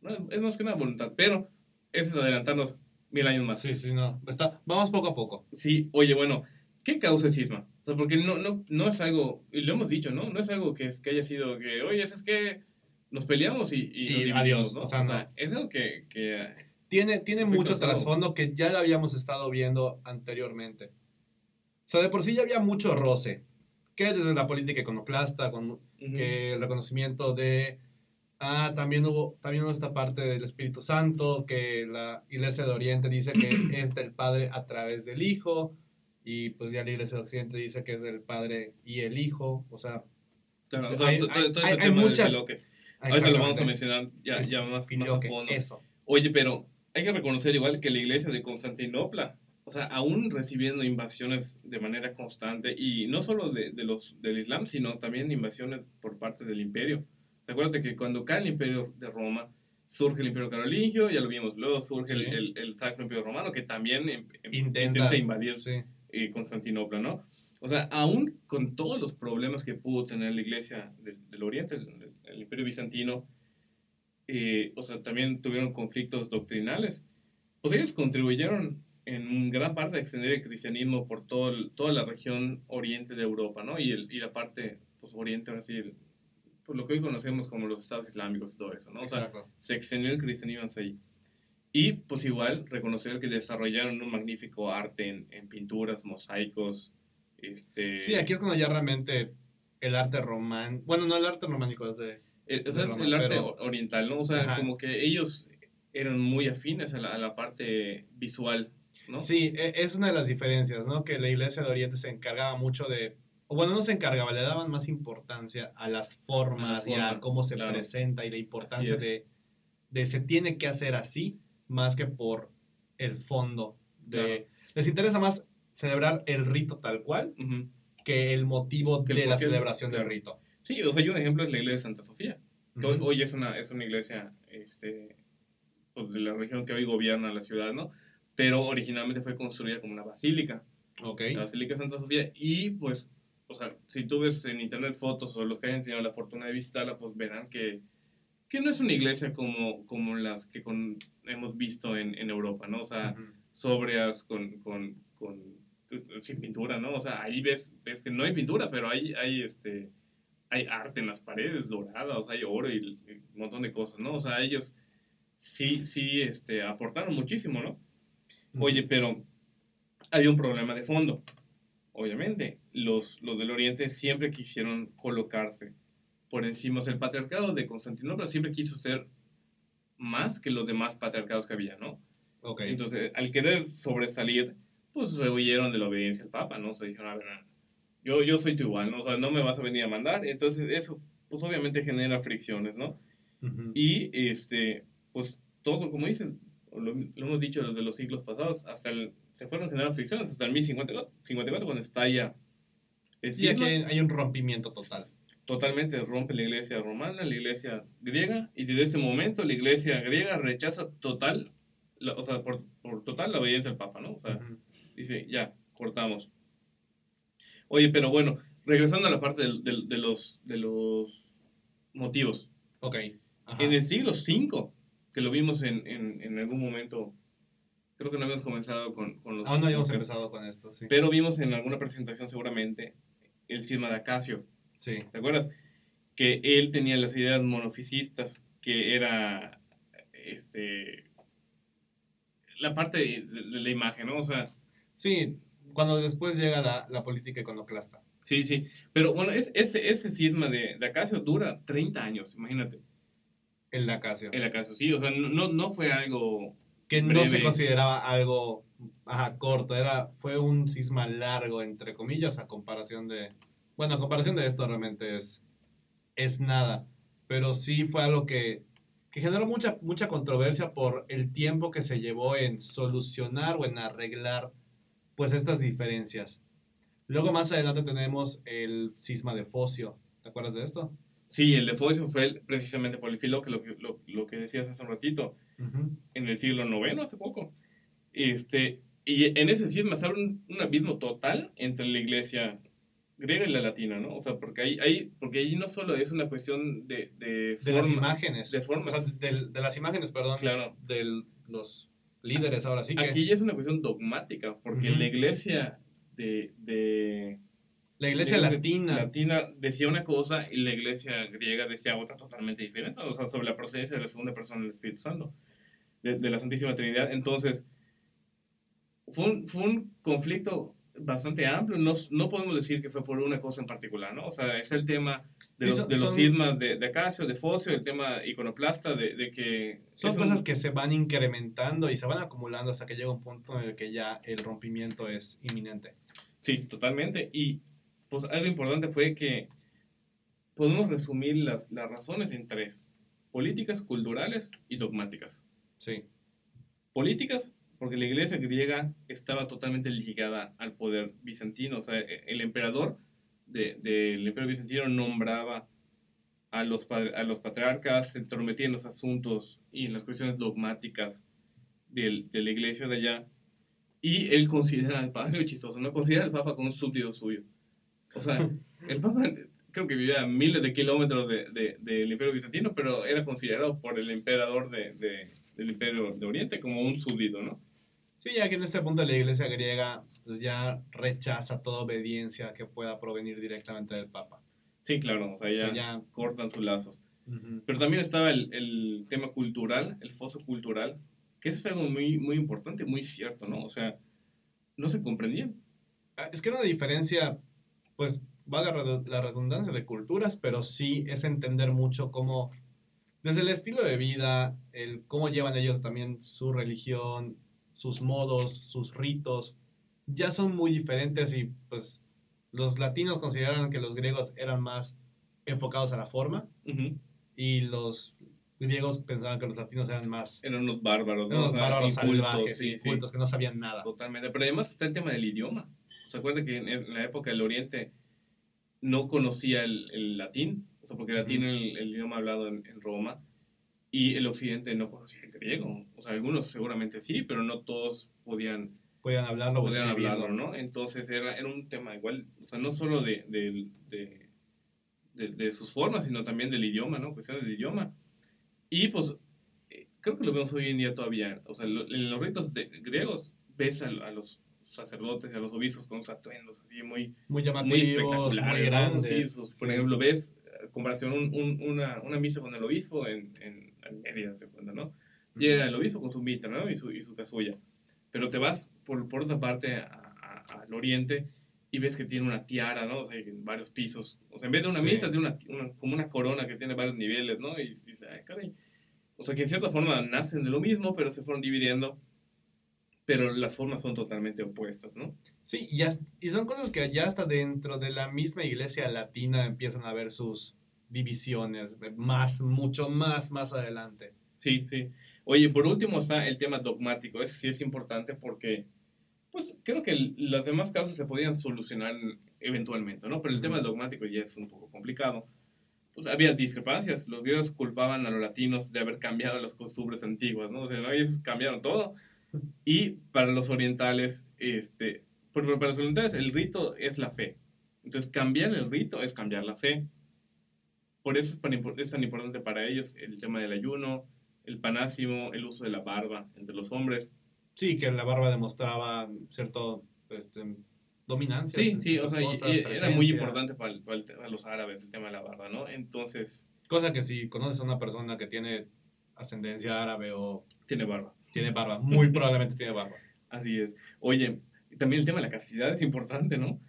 ¿no? Es más que una voluntad, pero eso es adelantarnos mil años más. Sí, sí, no. Está, vamos poco a poco. Sí, oye, bueno, ¿qué causa el cisma? O sea, porque no, no, no es algo, y lo hemos dicho, ¿no? No es algo que, es, que haya sido que, oye, es que nos peleamos y, y, Y adiós, ¿no? o sea, no. es algo que, que Tiene, tiene Muy mucho cansado. trasfondo que ya lo habíamos estado viendo anteriormente. O sea, de por sí ya había mucho roce. Que desde la política iconoclasta, con ujú, que el reconocimiento de... Ah, también hubo, también hubo esta parte del Espíritu Santo, que la Iglesia de Oriente dice que es del Padre a través del Hijo, y pues ya la Iglesia de Occidente dice que es del Padre y el Hijo, o sea... claro, o sea, hay- to- to- hay- todo hay- ese hay tema muchas-. Ahorita lo vamos a mencionar ya, El ya más, más a fondo. Eso. Oye, pero hay que reconocer igual que la iglesia de Constantinopla, o sea, aún recibiendo invasiones de manera constante, y no solo de, de los, del Islam, sino también invasiones por parte del imperio. Acuérdate que cuando cae el imperio de Roma, surge el imperio carolingio, ya lo vimos, luego surge el, Sí. el, el Sacro Imperio Romano, que también em- em- Intenta- intenta invadir Sí. Eh, Constantinopla, ¿no? O sea, aún con todos los problemas que pudo tener la iglesia del, del Oriente, el, el- imperio bizantino, eh, o sea, también tuvieron conflictos doctrinales, pues ellos contribuyeron en gran parte a extender el cristianismo por todo el- toda la región oriente de Europa, ¿no? Y, el, y la parte, pues, oriente, ahora sí, pues, lo que hoy conocemos como los estados islámicos y todo eso, ¿no? O sea, Exacto. se extendió el cristianismo hasta ahí. Y pues igual reconocer que desarrollaron un magnífico arte en, en pinturas, mosaicos, este... Sí, aquí es cuando ya realmente el arte román... Bueno, no el arte románico, es de... el, o sea, de Roma, el arte pero- oriental, ¿no? O sea, Ajá. como que ellos eran muy afines a la, a la parte visual, ¿no? Sí, e- es una de las diferencias, ¿no? Que la iglesia de Oriente se encargaba mucho de bueno, no se encargaba, le daban más importancia a las formas y a cómo se claro. presenta y la importancia de, de se tiene que hacer así, más que por el fondo. De, Claro. Les interesa más celebrar el rito tal cual Ujú. que el motivo Que el de la celebración del rito. Sí, o sea, y un ejemplo es la iglesia de Santa Sofía. que hoy, Ujú. hoy es, una, es una iglesia este, pues, de la región que hoy gobierna la ciudad, ¿no? Pero originalmente fue construida como una basílica, Ok. la Basílica de Santa Sofía, y pues, o sea, si tú ves en internet fotos o los que hayan tenido la fortuna de visitarla, pues verán que, que no es una iglesia como, como las que con- hemos visto en, en Europa, ¿no? O sea, sobrias con, con, con- sin pintura, ¿no? O sea, ahí ves, ves que no hay pintura, pero hay, hay, este, hay arte en las paredes doradas, hay oro y, y un montón de cosas, ¿no? O sea, ellos sí, sí, este, aportaron muchísimo, ¿no? Oye, pero había un problema de fondo. Obviamente, los, los del Oriente siempre quisieron colocarse por encima. O sea, el patriarcado de Constantinopla siempre quiso ser más que los demás patriarcados que había, ¿no? Ok. Entonces, al querer sobresalir, pues se huyeron de la obediencia al Papa, ¿no? Se dijeron, a ver, yo, yo soy tu igual, ¿no? O sea, no me vas a venir a mandar. Entonces, eso, pues obviamente genera fricciones, ¿no? Ujú. Y, este, pues todo, como dices, lo, lo hemos dicho desde los siglos pasados, hasta el, se fueron generando fricciones hasta el 1054, 54, cuando estalla el Sí, aquí hay, hay un rompimiento total. Totalmente rompe la iglesia romana, la iglesia griega, y desde ese momento la iglesia griega rechaza total, la- o sea, por, por total la obediencia al Papa, ¿no? O sea, Ujú. dice, ya, cortamos. Oye, pero bueno, regresando a la parte del- del- de, los, de los motivos. Ok. Ajá. En el siglo V, que lo vimos en, en, en algún momento, creo que no habíamos comenzado con, con los... Aún no habíamos empezado con esto, sí. Pero vimos en alguna presentación seguramente el cisma de Acacio. Sí. ¿Te acuerdas? Que él tenía las ideas monofisistas, que era este la parte de, de la imagen, ¿no? O sea, Sí, cuando después llega la, la política iconoclasta. sí, sí. Pero bueno, es- ese, ese cisma de, de Acacio dura 30 años, imagínate. El Lacasio. El Acacio, sí. O sea, no, no- fue algo... Que no se consideraba algo ajá, corto, era, fue un cisma largo, entre comillas, a comparación de... Bueno, a comparación de esto realmente es, es nada, pero sí fue algo que, que generó mucha, mucha controversia por el tiempo que se llevó en solucionar o en arreglar pues estas diferencias. Luego más adelante tenemos el cisma de Focio, ¿te acuerdas de esto? Sí, el de Focio fue el- precisamente por el filo que lo, lo, lo que decías hace un ratito. en el siglo IX, hace poco. Este, y en ese cisma se abre un, un abismo total entre la iglesia griega y la latina, ¿no? O sea, porque ahí, ahí, porque ahí no solo es una cuestión de, de, De las imágenes. de formas. O sea, del- de las imágenes, perdón. Claro. De los líderes ahora sí que... Aquí ya es una cuestión dogmática, porque la iglesia de, de la iglesia de- latina. latina decía una cosa y la iglesia griega decía otra totalmente diferente, o sea, sobre la procedencia de la segunda persona del Espíritu Santo, de, de la Santísima Trinidad. Entonces, fue un, fue un conflicto bastante amplio, no, no podemos decir que fue por una cosa en particular, ¿no? O sea, es el tema de Sí, los, son- de los de, de Acacio, de Focio, el tema iconoclasta, de, de que... Son es un- cosas que se van incrementando y se van acumulando hasta que llega un punto en el que ya el rompimiento es inminente. Sí, totalmente. Y pues algo importante fue que podemos resumir las, las razones en tres, políticas, culturales y dogmáticas. Sí. Políticas, porque la iglesia griega estaba totalmente ligada al poder bizantino, o sea, e- el emperador de- del imperio bizantino nombraba a los, a los patriarcas, se entrometía en los asuntos y en las cuestiones dogmáticas del- de la iglesia de allá, y él considera al Papa, chistoso, ¿no? Considera al Papa como un súbdito suyo. O sea, el Papa creo que vivía a miles de kilómetros de- de- del Imperio Bizantino, pero era considerado por el emperador de- de- del Imperio de Oriente como un súbdito, ¿no? Sí, ya que en este punto la iglesia griega pues ya rechaza toda obediencia que pueda provenir directamente del Papa. Sí, claro, o sea, ya, O sea, ya- cortan sus lazos. Ujú. Pero también estaba el, el tema cultural, el foso cultural, que eso es algo muy, muy importante, muy cierto, ¿no? O sea, no se comprendían. Ah, Es que era una diferencia, pues, valga redu- la redundancia de culturas, pero sí es entender mucho cómo, desde el estilo de vida, el cómo llevan ellos también su religión, sus modos, sus ritos, ya son muy diferentes y pues los latinos consideraban que los griegos eran más enfocados a la forma Ujú. y los griegos pensaban que los latinos eran más Eran unos bárbaros, ¿no? eran unos bárbaros incultos, salvajes, sí, sí. incultos, que no sabían nada. Totalmente. Pero además está el tema del idioma. ¿Se acuerda que en, la época del Oriente no conocía el, el latín? O sea, porque el latín Ujú. era el, el idioma hablado en, en Roma y el Occidente no conocía el griego. O sea, algunos seguramente sí, pero no todos podían, Podían hablarlo podían hablarlo, ¿no? Entonces era, era un tema igual, o sea, no solo de, de, de, de- sus formas, sino también del idioma, ¿no? Cuestiones del idioma. Y pues eh, creo que lo vemos hoy en día todavía. O sea, lo- en los ritos griegos ves a, a los sacerdotes y a los obispos con sus atuendos así muy, Muy muy llamativos, muy ¿no? grandes. Sí, sus- por Sí. ejemplo, ves, eh, comparación, un- un- una, una misa con el obispo en, en, Mérida, ¿te cuenta, no? Llega el obispo con su mitra, ¿no? Y su, y su casulla. Pero te vas por, por otra parte a- a- al oriente y ves que tiene una tiara, ¿no? O sea, en varios pisos. O sea, en vez de una Sí. mitra, tiene una, una- como una corona que tiene varios niveles, ¿no? Y dices, ay, caray. O sea, que en cierta forma nacen de lo mismo, pero se fueron dividiendo. Pero las formas son totalmente opuestas, ¿no? Sí, y, as- y son cosas que ya hasta dentro de la misma iglesia latina empiezan a ver sus divisiones, eh, más, mucho más, más adelante. Sí, sí. Oye, por último está el tema dogmático. Ese sí es importante porque, pues, creo que las demás causas se podían solucionar eventualmente, ¿no? Pero el tema dogmático ya es un poco complicado. Pues había discrepancias. Los griegos culpaban a los latinos de haber cambiado las costumbres antiguas, ¿no? O sea, ¿no? ellos cambiaron todo. Y para los orientales, este, por- para los orientales el rito es la fe. Entonces, cambiar el rito es cambiar la fe. Por eso es, tan importante para ellos el tema del ayuno, el panásimo, el uso de la barba entre los hombres. Sí, que la barba demostraba cierto este, dominancia. Sí, sí, o sea, cosas, y era muy importante para, el- para el- para los árabes el tema de la barba, ¿no? Entonces, Cosa que si conoces a una persona que tiene ascendencia árabe o tiene barba. tiene barba, muy probablemente tiene barba. Así es. Oye, también el tema de la castidad es importante, ¿no?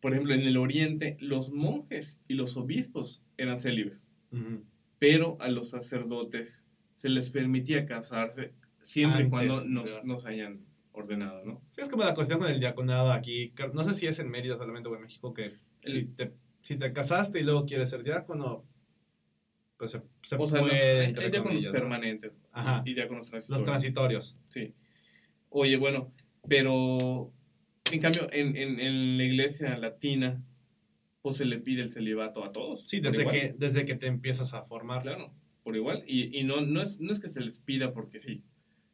Por ejemplo, en el Oriente, los monjes y los obispos eran célibes, Ujú. pero a los sacerdotes se les permitía casarse siempre y cuando nos, nos hayan ordenado, ¿no? Sí, es como la cuestión con el diaconado aquí. No sé si es en Mérida solamente o en México que si El- te, si te casaste y luego quieres ser diácono, pues se, se O sea, no, puede. hay, entre hay diáconos ¿no? permanentes Ajá. y diáconos Los transitorios. transitorios. Sí. Oye, bueno, pero en cambio en, en, en la iglesia latina, pues se le pide el celibato a todos. Sí, por desde que, desde que te empiezas a formar. Claro, por igual. Y, y no, no, es, no es que se les pida porque sí.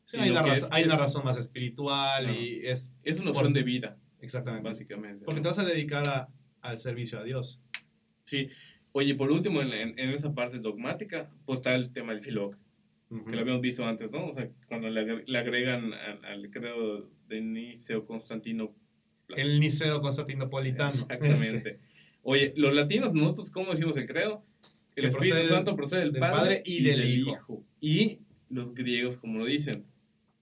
Sí, hay, una razón, es- hay una razón más espiritual Claro. y es Es una por- opción de vida, exactamente. básicamente. Porque ¿no? te vas a dedicar a- al servicio a Dios. Sí. Oye, por último, en, en, en esa parte dogmática, pues está el tema del filoc, Ujú. que lo habíamos visto antes, ¿no? O sea, cuando le, le agregan al, al credo de Niceo Constantino. El Niceo Constantinopolitano. Exactamente. Oye, los latinos, nosotros, ¿cómo decimos el credo? El Espíritu procede Santo procede del, del Padre, Padre y del Hijo. Y los griegos, como lo dicen,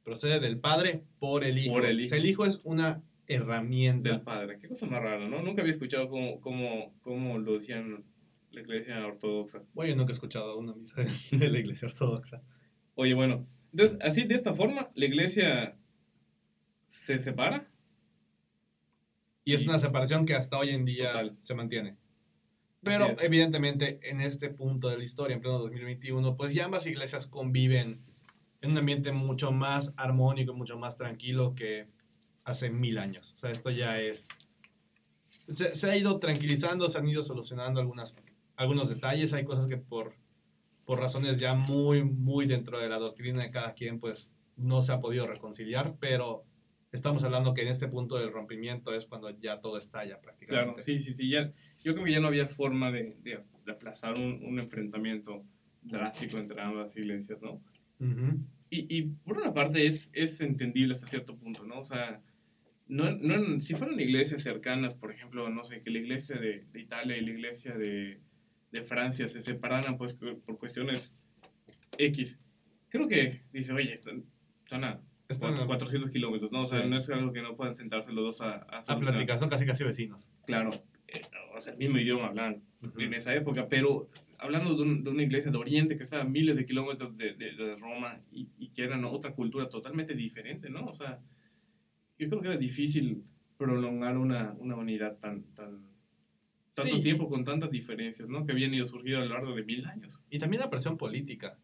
Procede del Padre por el Hijo. Por el O sea, Hijo. el Hijo es una herramienta. del Padre. Qué cosa más rara, ¿no? Nunca había escuchado cómo, cómo, cómo lo decían la iglesia ortodoxa. Yo nunca he escuchado una misa de la iglesia ortodoxa. Oye, bueno, entonces, así de esta forma, la iglesia se separa. Y es una separación que hasta hoy en día Total. se mantiene. Pero evidentemente en este punto de la historia, en pleno 2021, pues ya ambas iglesias conviven en un ambiente mucho más armónico, mucho más tranquilo que hace mil años. O sea, esto ya es... Se, se ha ido tranquilizando, se han ido solucionando algunas, algunos detalles. Hay cosas que por, por razones ya muy, muy dentro de la doctrina de cada quien, pues no se ha podido reconciliar, pero estamos hablando que en este punto del rompimiento es cuando ya todo estalla prácticamente. Claro, sí, sí, sí. Ya, yo creo que ya no había forma de, de, de aplazar un, un enfrentamiento drástico entre ambas iglesias, ¿no? Ujú. Y, y por una parte es, es entendible hasta cierto punto, ¿no? O sea, no, no, si fueran iglesias cercanas, por ejemplo, no sé, que la iglesia de, de Italia y la iglesia de, de Francia se separaran pues por cuestiones X, creo que dice, oye, están, están a Están cuatro- 400 kilómetros, ¿no? O sea, Sí. no es algo que no puedan sentarse los dos a, a a platicar, son casi casi vecinos. Claro, eh, o sea, el mismo idioma hablan Ujú. en esa época, pero hablando de, un- de una iglesia de Oriente que estaba a miles de kilómetros de, de- de Roma y, y que era ¿no? otra cultura totalmente diferente, ¿no? O sea, yo creo que era difícil prolongar una, una unidad tan, tan tanto Sí. tiempo con tantas diferencias, ¿no? Que habían ido surgiendo a lo largo de mil años. Y también la presión política.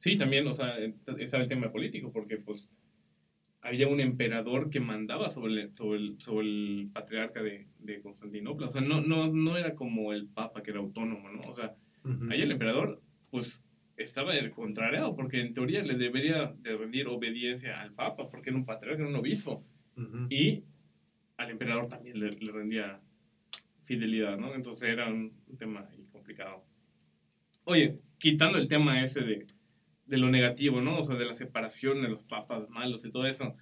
Sí, también, o sea, estaba el tema político, porque pues había un emperador que mandaba sobre el, sobre el, sobre el patriarca de, de Constantinopla. O sea, no, no, no era como el papa que era autónomo, ¿no? O sea, ahí el emperador, pues, estaba contrariado, porque en teoría le debería de rendir obediencia al papa, porque era un patriarca, era un obispo. Ujú. Y al emperador también le, le rendía fidelidad, ¿no? Entonces era un, tema complicado. Oye, quitando el tema ese de, de lo negativo, ¿no? O sea, de la separación de los papas malos y todo eso,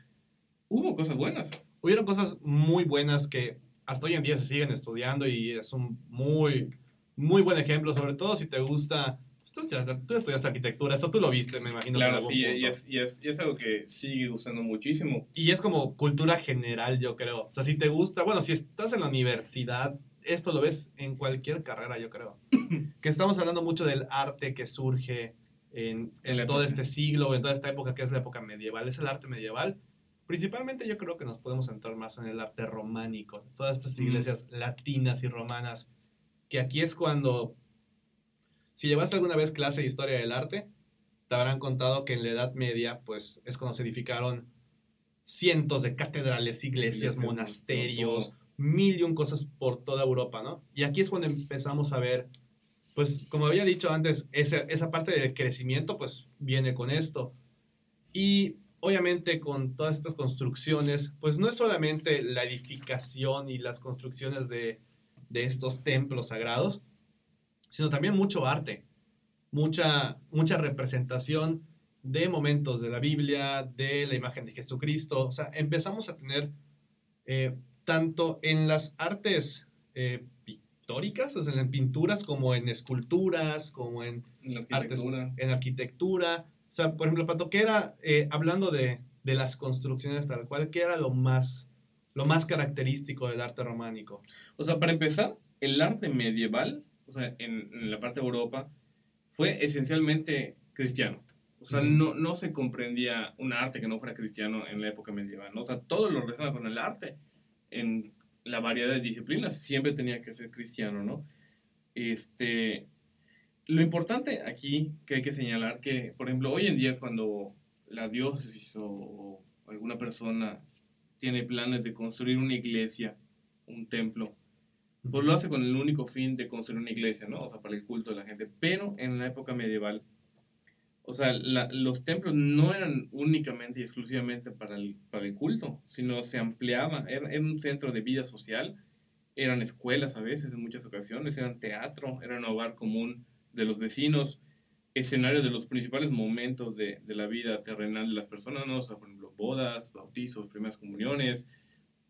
hubo cosas buenas. Hubieron cosas muy buenas que hasta hoy en día se siguen estudiando y es un muy, muy buen ejemplo, sobre todo si te gusta... pues, Tú estudiaste, tú estudiaste arquitectura, eso tú lo viste, me imagino. Claro, sí, y es, y, es, y es algo que sigue gustando muchísimo. Y es como cultura general, yo creo. O sea, si te gusta, bueno, si estás en la universidad, esto lo ves en cualquier carrera, yo creo. que estamos hablando mucho del arte que surge en, todo este siglo, en toda esta época que es la época medieval. Es el arte medieval. Principalmente yo creo que nos podemos centrar más en el arte románico. Todas estas iglesias latinas y romanas. Que aquí es cuando... Si llevaste alguna vez clase de historia del arte, te habrán contado que en la Edad Media, pues es cuando se edificaron cientos de catedrales, iglesias, monasterios, mil y un cosas por toda Europa, ¿no? Y aquí es cuando empezamos a ver, pues como había dicho antes, esa, esa parte del crecimiento, pues viene con esto. Y obviamente con todas estas construcciones, pues no es solamente la edificación y las construcciones de, de estos templos sagrados, sino también mucho arte, mucha, mucha representación de momentos de la Biblia, de la imagen de Jesucristo. O sea, empezamos a tener eh, tanto en las artes eh, pictóricas, o sea, en pinturas, como en esculturas, como en, En la Artes- arquitectura. en arquitectura. O sea, por ejemplo, Pato, ¿qué era, eh, hablando de, de las construcciones tal cual, qué era lo más, lo más característico del arte románico? O sea, para empezar, el arte medieval, o sea, en, en la parte de Europa, fue esencialmente cristiano. O sea, no, no se comprendía un arte que no fuera cristiano en la época medieval, ¿no? O sea, todo lo relacionado con el arte, en la variedad de disciplinas, siempre tenía que ser cristiano, ¿no? Este, lo importante aquí que hay que señalar que, por ejemplo, hoy en día cuando la diócesis o alguna persona tiene planes de construir una iglesia, un templo, pues lo hace con el único fin de construir una iglesia, ¿no? O sea, para el culto de la gente. Pero en la época medieval, o sea, los templos no eran únicamente y exclusivamente para el, para el culto, sino se ampliaba. Era un centro de vida social, eran escuelas a veces, en muchas ocasiones, eran teatro, era un hogar común de los vecinos, escenario de los principales momentos de, de la vida terrenal de las personas, ¿no? O sea, por ejemplo, bodas, bautizos, primeras comuniones,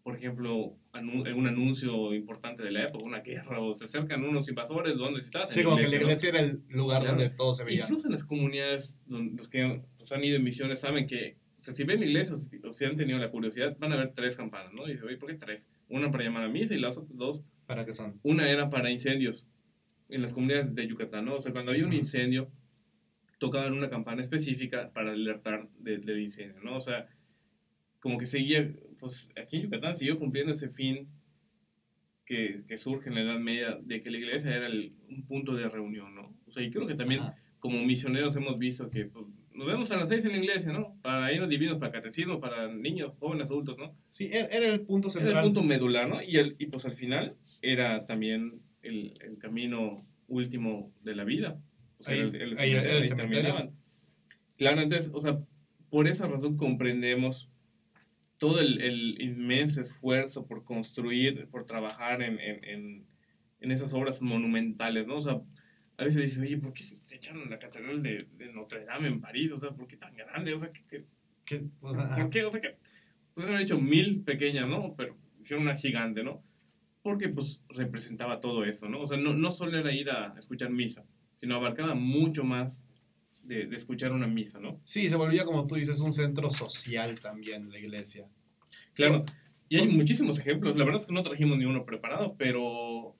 por ejemplo, anu- algún anuncio importante de la época, una guerra, o se acercan unos invasores, ¿dónde estás? Sí, como que la iglesia era el lugar Claro. donde todo se veía. Incluso en las comunidades, donde los que pues, han ido en misiones saben que, o sea, si ven iglesias o si han tenido la curiosidad, van a ver tres campanas, ¿no? Y dice, oye, ¿por qué tres? Una para llamar a misa y las otras dos, ¿Para qué son? una era para incendios en las comunidades de Yucatán, ¿no? O sea, cuando había un incendio, tocaban una campana específica para alertar de- del incendio, ¿no? O sea, como que seguía, pues aquí en Yucatán siguió cumpliendo ese fin que, que surge en la Edad Media de que la iglesia era el- un punto de reunión, ¿no? O sea, y creo que también Ajá. como misioneros hemos visto que pues, nos vemos a las seis en la iglesia, ¿no? Para irnos divinos, para catecismo, para niños, jóvenes, adultos, ¿no? Sí, era, era el punto Era central. el punto medular, ¿no? Y, el, y pues al final era también el, el camino último de la vida. O sea, Ahí- el, el ahí era ahí terminaban. Claro, entonces, o sea, por esa razón comprendemos todo el, el inmenso esfuerzo por construir, por trabajar en, en, en, en esas obras monumentales, ¿no? O sea, a veces dices, oye, ¿por qué se echaron la catedral de, de Notre Dame en París? O sea, ¿por qué tan grande? O sea, ¿qué, qué, pues, ajá. ¿Por qué? O sea, que pudieron haber hecho mil pequeñas, ¿no? Pero hicieron una gigante, ¿no? Porque, pues, representaba todo eso, ¿no? O sea, no, no solo era ir a escuchar misa, sino abarcaba mucho más de, de escuchar una misa, ¿no? Sí, se volvía, como tú dices, un centro social también, la iglesia. Claro, y hay muchísimos ejemplos. La verdad es que no trajimos ni uno preparado, pero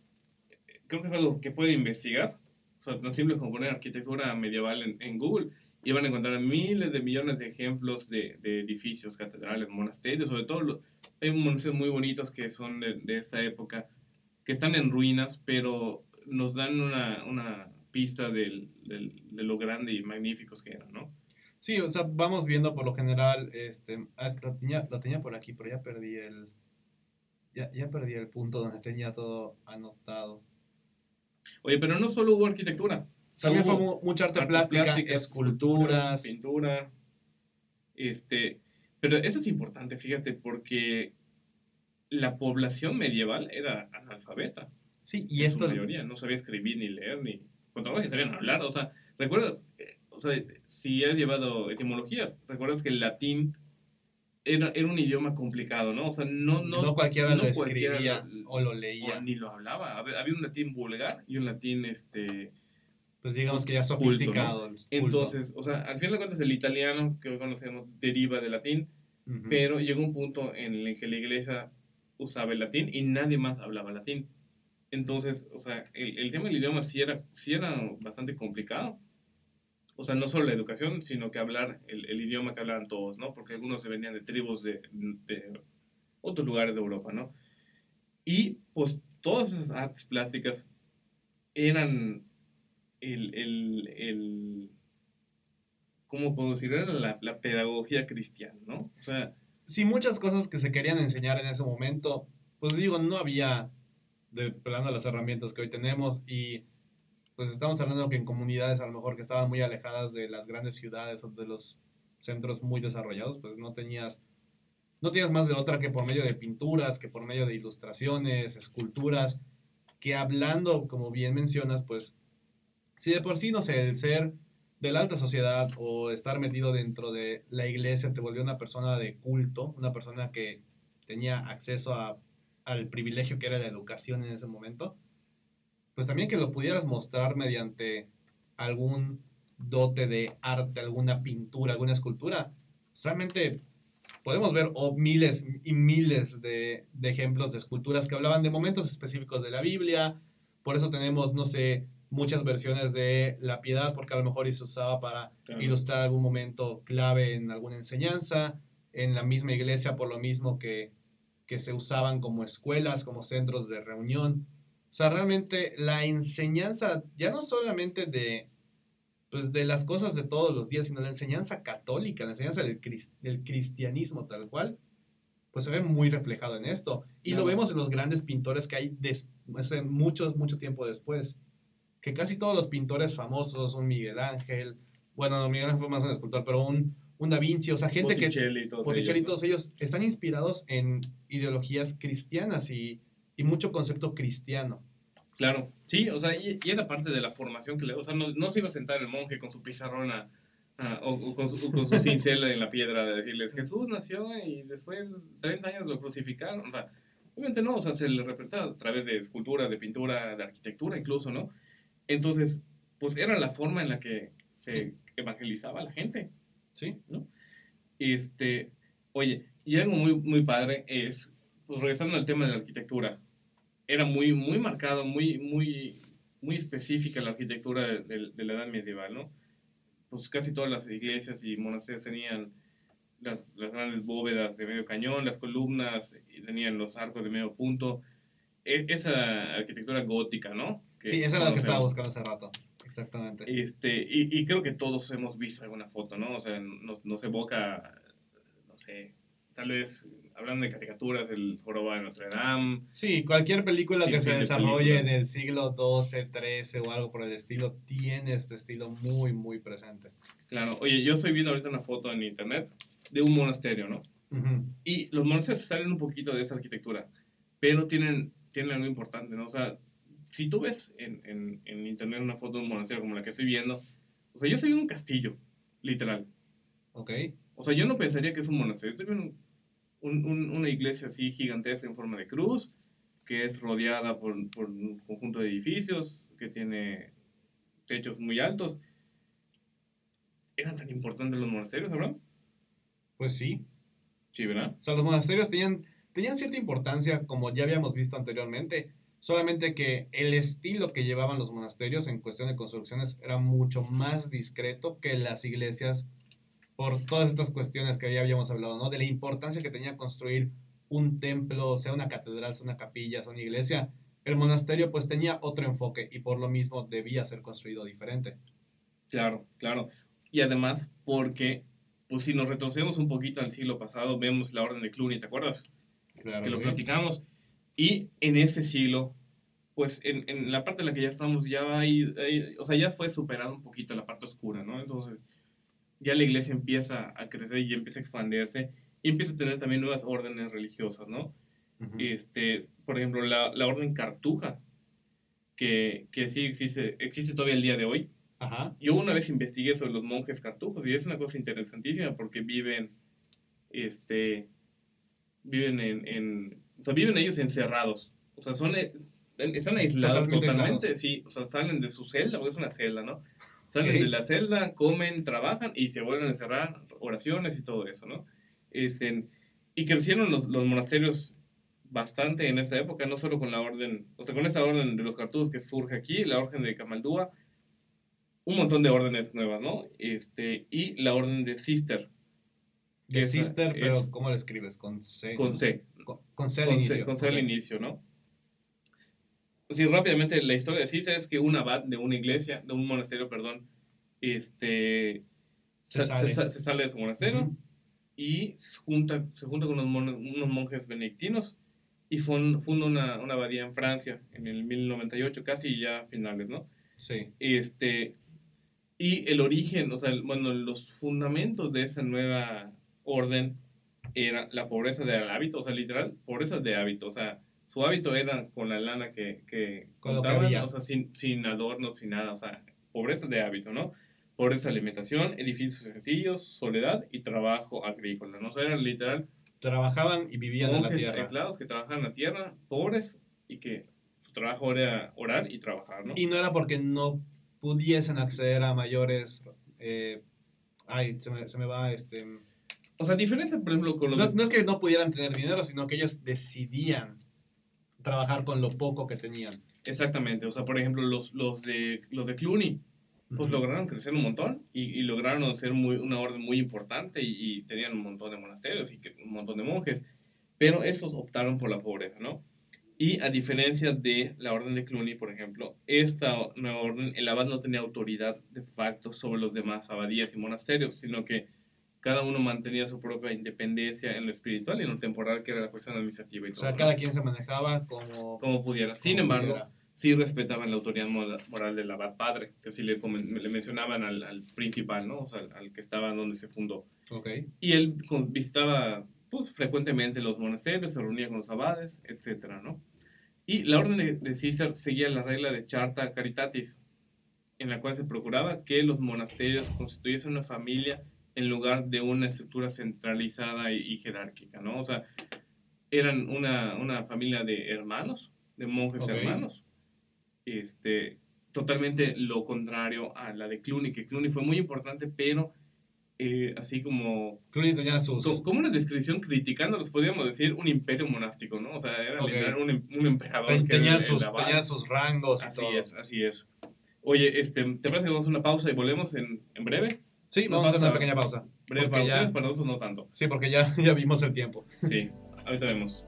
creo que es algo que pueden investigar. O sea, tan simple como poner arquitectura medieval en, en Google y van a encontrar miles de millones de ejemplos de, de edificios, catedrales, monasterios, sobre todo lo- hay monasterios muy bonitos que son de, de, esta época, que están en ruinas, pero nos dan una, una pista del, del, de lo grande y magníficos que eran, ¿no? Sí, o sea, vamos viendo por lo general, este, ah, la, tenía, la tenía por aquí, pero ya perdí el, ya, ya perdí el punto donde tenía todo anotado. Oye, pero no solo hubo arquitectura. También fue mucha arte plástica, esculturas. Pintura. Este, pero eso es importante, fíjate, porque la población medieval era analfabeta. Sí, y esto... La mayoría no sabía escribir ni leer, ni... Contra que sabían hablar, o sea, recuerdas, eh, o sea, si has llevado etimologías, recuerdas que el latín era, era, un idioma complicado, ¿no? O sea, no, no, no cualquiera lo escribía o lo leía. O ni lo hablaba. Había un latín vulgar y un latín, este... Pues digamos que ya sofisticado. Entonces, o sea, al fin de cuentas el italiano, que hoy conocemos, deriva del latín, pero llegó un punto en el que la iglesia usaba el latín y nadie más hablaba latín. Entonces, o sea, el, el tema del idioma sí era, sí era bastante complicado o sea, no solo la educación, sino que hablar el, el idioma que hablaban todos, ¿no? Porque algunos se venían de tribus de, de, otros lugares de Europa, ¿no? Y pues todas esas artes plásticas eran el, el, el ¿cómo puedo decir? Era la, la, pedagogía cristiana, ¿no? O sea... Sí, muchas cosas que se querían enseñar en ese momento, pues digo, no había de plano las herramientas que hoy tenemos y pues estamos hablando que en comunidades a lo mejor que estaban muy alejadas de las grandes ciudades o de los centros muy desarrollados, pues no tenías, no tienes más de otra que por medio de pinturas, que por medio de ilustraciones, esculturas, que hablando, como bien mencionas, pues si de por sí, no sé, el ser de la alta sociedad o estar metido dentro de la iglesia te volvió una persona de culto, una persona que tenía acceso a, al privilegio que era la educación en ese momento, pues también que lo pudieras mostrar mediante algún dote de arte, alguna pintura, alguna escultura. Pues, realmente podemos ver miles y miles de, ejemplos de esculturas que hablaban de momentos específicos de la Biblia. Por eso tenemos, no sé, muchas versiones de la piedad, porque a lo mejor se usaba para ilustrar algún momento clave en alguna enseñanza. En la misma iglesia, por lo mismo que, que se usaban como escuelas, como centros de reunión. O sea, realmente la enseñanza, ya no solamente de, pues, de las cosas de todos los días, sino la enseñanza católica, la enseñanza del, del cristianismo tal cual, pues se ve muy reflejado en esto. Y lo vemos en los grandes pintores que hay des, mucho, mucho tiempo después. Que casi todos los pintores famosos, un Miguel Ángel, bueno, no, Miguel Ángel fue más un escultor, pero un, un Da Vinci, o sea, gente que... Y todos ellos, todos ellos están inspirados en ideologías cristianas y y mucho concepto cristiano. Claro, sí, o sea, y, era parte de la formación que le, o sea, no, no se iba a sentar el monje con su pizarrón o, con su, con su cincel en la piedra de decirles, Jesús nació y después 30 años lo crucificaron, o sea, obviamente no, o sea, se le representaba a través de escultura, de pintura, de arquitectura incluso, ¿no? Entonces, pues era la forma en la que se evangelizaba a la gente, ¿sí? ¿No? Este, oye, y algo muy, muy padre es, pues regresando al tema de la arquitectura, era muy, muy marcado, muy, muy, muy específica la arquitectura de, de, la edad medieval, ¿no? Pues casi todas las iglesias y monasterios tenían las, las, grandes bóvedas de medio cañón, las columnas, y tenían los arcos de medio punto. E, esa arquitectura gótica, ¿no? sí, esa era la que estaba buscando hace rato. Exactamente. Este, y, y, creo que todos hemos visto alguna foto, ¿no? O sea, nos, nos evoca, no sé, tal vez hablando de caricaturas, el Joroba de Notre Dame. Sí, cualquier película que se desarrolle en el siglo XII, XIII o algo por el estilo, tiene este estilo muy, muy presente. Claro, oye, yo estoy viendo ahorita una foto en internet de un monasterio, ¿no? Y los monasterios salen un poquito de esa arquitectura, pero tienen, tienen algo importante, ¿no? O sea, si tú ves en, en, en internet una foto de un monasterio como la que estoy viendo, o sea, yo estoy viendo un castillo, literal. Ok. O sea, yo no pensaría que es un monasterio, estoy viendo un un, una iglesia así gigantesca en forma de cruz, que es rodeada por, por, un conjunto de edificios, que tiene techos muy altos. ¿Eran tan importantes los monasterios, Abraham? Pues sí. Sí, ¿verdad? O sea, los monasterios tenían, tenían cierta importancia, como ya habíamos visto anteriormente, solamente que el estilo que llevaban los monasterios en cuestión de construcciones era mucho más discreto que las iglesias por todas estas cuestiones que ya habíamos hablado, ¿no? De la importancia que tenía construir un templo, sea una catedral, sea una capilla, sea una iglesia, el monasterio pues tenía otro enfoque y por lo mismo debía ser construido diferente. Claro, claro. Y además porque, pues si nos retrocedemos un poquito al siglo pasado, vemos la orden de Cluny, ¿te acuerdas? Claro, que lo sí. platicamos. Y en ese siglo, pues en, en la parte en la que ya estamos, ya hay, hay- o sea, ya fue superada un poquito la parte oscura, ¿no? Entonces, ya la iglesia empieza a crecer y empieza a expandirse y empieza a tener también nuevas órdenes religiosas, ¿no? Ujú. Este, por ejemplo, la, la orden cartuja, que, que sí existe, existe todavía el día de hoy. Ajá. Yo una vez investigué sobre los monjes cartujos y es una cosa interesantísima porque viven, este, viven en, en o sea, viven ellos encerrados. O sea, son, eh, están aislados Totalmente totalmente, aislados. sí. O sea, salen de su celda, porque es una celda, ¿no? Salen de la celda, comen, trabajan y se vuelven a encerrar, oraciones y todo eso, ¿no? Este, y crecieron los, los monasterios bastante en esa época, no solo con la orden, o sea, con esa orden de los cartujos que surge aquí, la orden de Camaldúa, un montón de órdenes nuevas, ¿no? Este, y la orden de Sister, De Sister, pero es- ¿cómo lo escribes? Con C. con. C. Con, C al con inicio. C, con C al Ok. inicio, ¿no? Sí, rápidamente la historia de Sister es que un abad de una iglesia, de un monasterio, perdón, este, Se sa- sale. sa- se sale de su monasterio y se junta, se junta con unos, mon- unos monjes benedictinos y fun- funda una, una abadía en Francia en el 1098, casi ya finales, ¿no? Sí. Este, y el origen, o sea, el- bueno, los fundamentos de esa nueva orden era la pobreza del hábito, o sea, literal, pobreza de hábito, o sea, su hábito era con la lana que, que Con lo que contaban, había. o sea, sin, sin adornos, sin nada, o sea, pobreza de hábito, ¿no? Pobreza de alimentación, edificios sencillos, soledad y trabajo agrícola, ¿no? O sea, eran literal Trabajaban y vivían en la tierra. aislados que trabajaban en la tierra, pobres, y que su trabajo era orar y trabajar, ¿no? Y no era porque no pudiesen acceder a mayores. eh, ay, se me, se me va este. O sea, diferencia, por ejemplo, con los... No, no es que no pudieran tener dinero, sino que ellos decidían trabajar con lo poco que tenían. Exactamente, o sea, por ejemplo, los, los, de, los de Cluny, pues lograron crecer un montón y, y lograron ser muy, una orden muy importante y, y tenían un montón de monasterios y que- un montón de monjes, pero estos optaron por la pobreza, ¿no? Y a diferencia de la orden de Cluny, por ejemplo, esta nueva orden, el abad no tenía autoridad de facto sobre los demás abadías y monasterios, sino que cada uno mantenía su propia independencia en lo espiritual y en lo temporal, que era la cuestión administrativa y O todo. sea, ¿no? cada quien se manejaba como. como pudiera. Sin como embargo, pudiera. sí respetaban la autoridad moral, del abad padre, que sí le, le mencionaban al, al principal, ¿no? O sea, al, al que estaba donde se fundó. Ok. Y él visitaba pues, frecuentemente los monasterios, se reunía con los abades, etcétera, ¿no? Y la orden de, de César seguía la regla de Charta Caritatis, en la cual se procuraba que los monasterios constituyesen una familia en lugar de una estructura centralizada y, y jerárquica, ¿no? O sea, eran una, una familia de hermanos, de monjes Ok. hermanos, este, totalmente lo contrario a la de Cluny, que Cluny fue muy importante, pero eh, así como, Cluny tenía sus. co- como una descripción criticándolos, podríamos decir, un imperio monástico, ¿no? O sea, era Ok. literal un, un emperador. ten- que era el- el sus abad. tenían sus rangos y Así todo. es, así es. Oye, este, ¿te parece que vamos a una pausa y volvemos en, en breve? Sí, Nos vamos a hacer una pequeña pausa. Breve ya- para nosotros no tanto. Sí, porque ya, ya vimos el tiempo. Sí, ahorita vemos.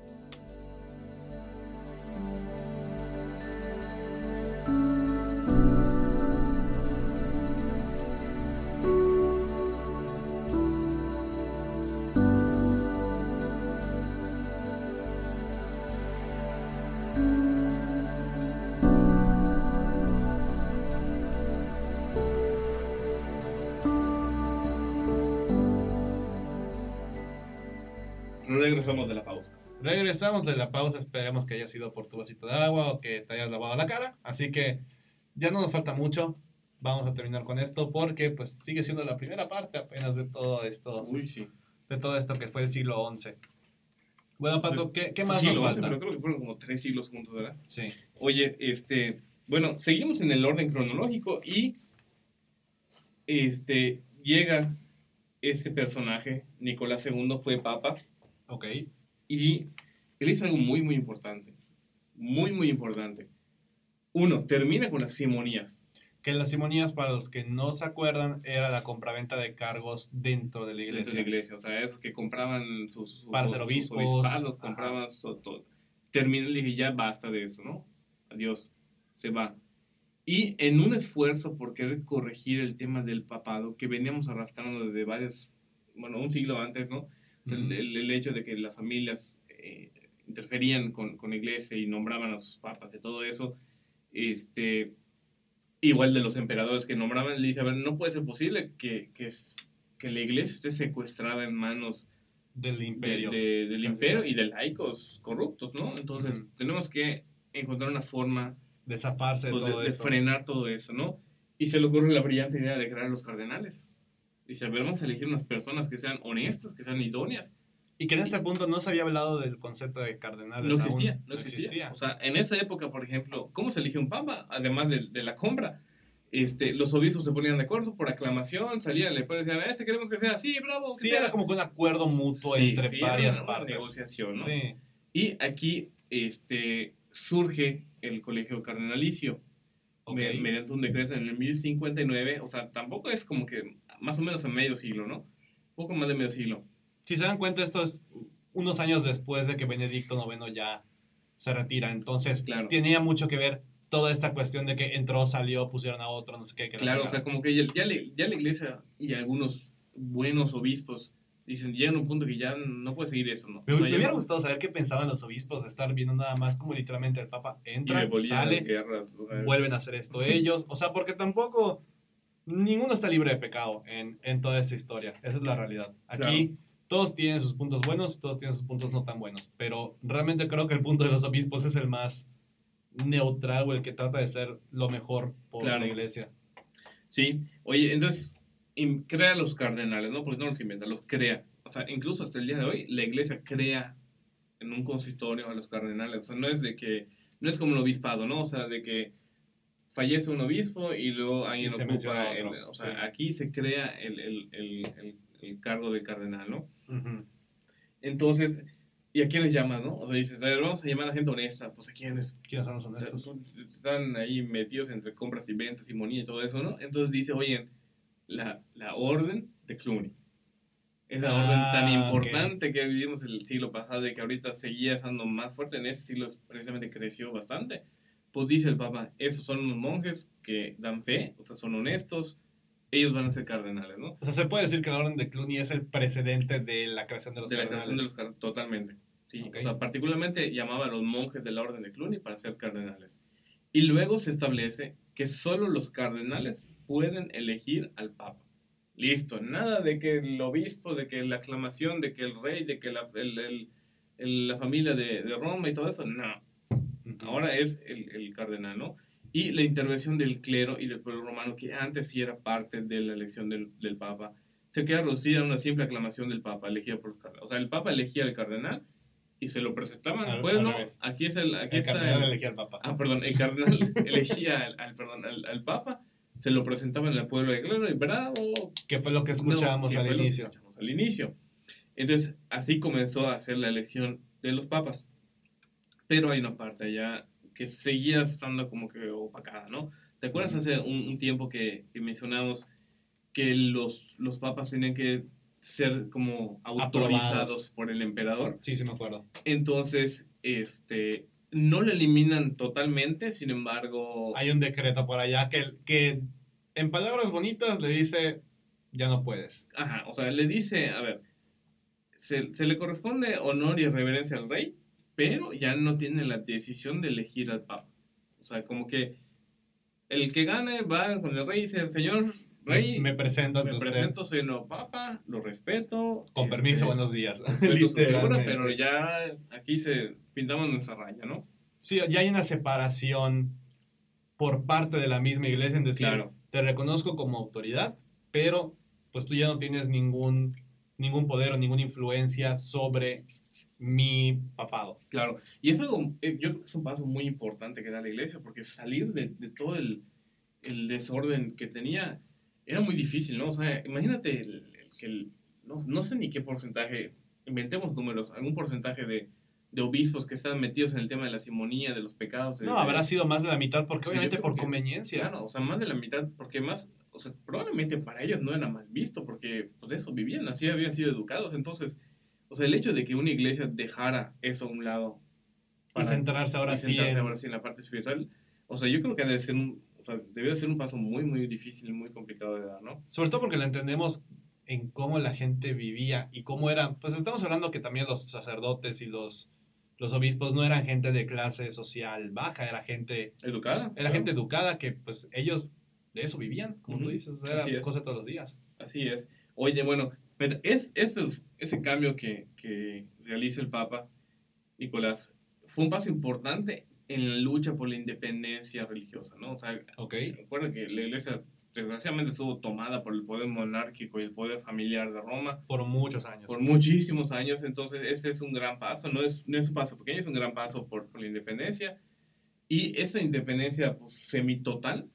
Regresamos de la pausa, esperemos que haya sido por tu vasito de agua o que te hayas lavado la cara. Así que ya no nos falta mucho. Vamos a terminar con esto porque pues sigue siendo la primera parte apenas de todo esto, Uy, sí. de todo esto que fue el siglo XI. Bueno, Pato, ¿qué, qué más sí, nos falta? pero creo que fueron como tres siglos juntos, ¿verdad? Sí. Oye, este, bueno, seguimos en el orden cronológico y este llega este personaje, Nicolás II fue papa Ok. y él hizo algo muy muy importante. Muy muy importante. Uno, termina con las simonías. Que las simonías, para los que no se acuerdan, era la compraventa de cargos dentro de la Dentro iglesia. de la iglesia, o sea, esos que compraban sus, sus- Para ser sus obispos. obispados, Ajá. compraban todo, todo. Terminé y dije, ya basta de eso, ¿no? Adiós, se va. Y en un esfuerzo por querer corregir el tema del papado, que veníamos arrastrando desde varios, bueno, un siglo antes, ¿no? O sea, el- el, el hecho de que las familias eh, interferían con, con la iglesia y nombraban a sus papas, de todo eso, este, igual de los emperadores que nombraban, le dice, a ver, no puede ser posible que, que, es- que la iglesia esté secuestrada en manos Del de- imperio. de- del Así imperio y de laicos corruptos, ¿no? Entonces, tenemos que encontrar una forma de zafarse de pues, de, todo de esto. frenar todo eso, ¿no? Y se le ocurre la brillante idea de crear los cardenales. Dice, a ver, vamos a elegir unas personas que sean honestas, que sean idóneas. Y que en este punto no se había hablado del concepto de cardenales. No existía, aún. no existía. O sea, en esa época, por ejemplo, ¿cómo se elige un papa? Además de, de la compra. Este, los obispos se ponían de acuerdo por aclamación, salían después decían, este queremos que sea así, bravo. Sí, sea". era como que un acuerdo mutuo Sí, entre sí, era varias una- una partes. negociación, ¿no? Sí. Y aquí este, surge el colegio cardenalicio Ok. me- mediante un decreto en el 1059, o sea, tampoco es como que más o menos a medio siglo, ¿no? Poco más de medio siglo. Si se dan cuenta, esto es unos años después de que Benedicto IX ya se retira. Entonces, Claro. tenía mucho que ver toda esta cuestión de que entró, salió, pusieron a otro, no sé qué. que la Claro, o sea, como que ya, ya le- ya la iglesia y algunos buenos obispos dicen, llegan a un punto que ya no puede seguir eso, ¿no? Me, O sea, me ya hubiera no- gustado saber qué pensaban los obispos de estar viendo nada más como literalmente el Papa y entra, las sale, guerras, o sea, vuelven a hacer esto ellos. O sea, porque tampoco ninguno está libre de pecado en, en toda esta historia. Esa es la realidad. Aquí todos tienen sus puntos buenos, todos tienen sus puntos no tan buenos. Pero realmente creo que el punto de los obispos es el más neutral o el que trata de ser lo mejor por Claro. la iglesia. Sí, oye, entonces crea los cardenales, ¿no? Porque no los inventa, los crea. O sea, incluso hasta el día de hoy, la iglesia crea en un consistorio a los cardenales. O sea, no es de que, no es como el obispado, ¿no? O sea, de que fallece un obispo y luego alguien Y se ocupa, el- o sea, sí. aquí se crea el, el, el, el, cargo de cardenal, ¿no? Ujú. Entonces, ¿y a quiénes llaman, no? O sea, dices, a ver, vamos a llamar a gente honesta, pues a quiénes ¿Quiénes son los honestos? están ahí metidos entre compras y ventas y monía y todo eso, ¿no? Entonces dice, oye, la, la orden de Cluny. Esa Ah, orden tan importante que vivimos el siglo pasado y que ahorita seguía estando más fuerte, en ese siglo precisamente creció bastante. Pues dice el Papa, esos son unos monjes que dan fe, o sea, son honestos, ellos van a ser cardenales, ¿no? O sea, se puede decir que la orden de Cluny es el precedente de la creación de los de la cardenales. creación de los car- totalmente. Sí, Ok. o sea, particularmente llamaba a los monjes de la orden de Cluny para ser cardenales. Y luego se establece que solo los cardenales pueden elegir al papa. Listo, nada de que el obispo, de que la aclamación, de que el rey, de que la, el- el- el- la familia de, de Roma y todo eso, no. Ahora es el cardenal, ¿no? Y la intervención del clero y del pueblo romano, que antes sí era parte de la elección del, del papa, se queda reducida a una simple aclamación del papa, elegida por los cardenales. O sea, el papa elegía al cardenal y se lo presentaban Al- pueblo. Aquí es el... Aquí el está cardenal el- elegía al Papa. Ah, perdón, el cardenal elegía al, al- perdón, al, al papa, se lo presentaban al pueblo de clero y bravo, que fue lo que no, escuchábamos que al inicio. escuchamos al inicio. Entonces, así comenzó a hacer la elección de los papas. Pero hay una parte allá que seguía estando como que opacada, ¿no? ¿Te acuerdas hace un, un tiempo que, que mencionamos que los, los papas tenían que ser como autorizados Aprobados. por el emperador? Sí, sí me acuerdo. Entonces, este, no lo eliminan totalmente, sin embargo... Hay un decreto por allá que, que en palabras bonitas le dice, ya no puedes. Ajá, o sea, le dice, a ver, se, se le corresponde honor y reverencia al rey, pero ya no tiene la decisión de elegir al papa. O sea, como que el que gane va con el rey y dice, señor rey, me, me presento me ante usted. presento, soy el nuevo papa, lo respeto. Con este, permiso, buenos días. figura, pero ya aquí se pintamos nuestra raya, ¿no? Sí, ya hay una separación por parte de la misma iglesia en decir, Claro. te reconozco como autoridad, pero pues tú ya no tienes ningún, ningún poder o ninguna influencia sobre mi papado. Claro, y es algo, eh, yo creo que es un paso muy importante que da la iglesia, porque salir de, de todo el, el desorden que tenía era muy difícil, ¿no? O sea, imagínate el, el que no, no sé ni qué porcentaje, inventemos números, algún porcentaje de, de obispos que estaban metidos en el tema de la simonía, de los pecados. No, habrá sido más de la mitad, porque obviamente por que- conveniencia. Claro, o sea, más de la mitad, porque más, o sea, probablemente para ellos no era mal visto, porque pues eso, vivían así, habían sido educados. Entonces, o sea, el hecho de que una iglesia dejara eso a un lado y centrarse ahora y sí centrarse en... ahora sí en la parte espiritual, o sea, yo creo que debe ser un, o sea, debió ser un paso muy, muy difícil y muy complicado de dar, ¿no? Sobre todo porque lo entendemos en cómo la gente vivía y cómo eran. Pues estamos hablando que también los sacerdotes y los, los obispos no eran gente de clase social baja, era gente, Educada. era claro. gente educada que pues ellos de eso vivían, como tú dices, o sea, era cosa todos los días. Así es. Oye, bueno, pero es, ese, es- ese cambio que, que realiza el Papa Nicolás fue un paso importante en la lucha por la independencia religiosa, ¿no? O sea, Ok. recuerda que la iglesia desgraciadamente estuvo tomada por el poder monárquico y el poder familiar de Roma Por muchos años. por muchísimos años, entonces ese es un gran paso, no es, no es un paso pequeño, es un gran paso por, por la independencia. Y esa independencia pues, semitotal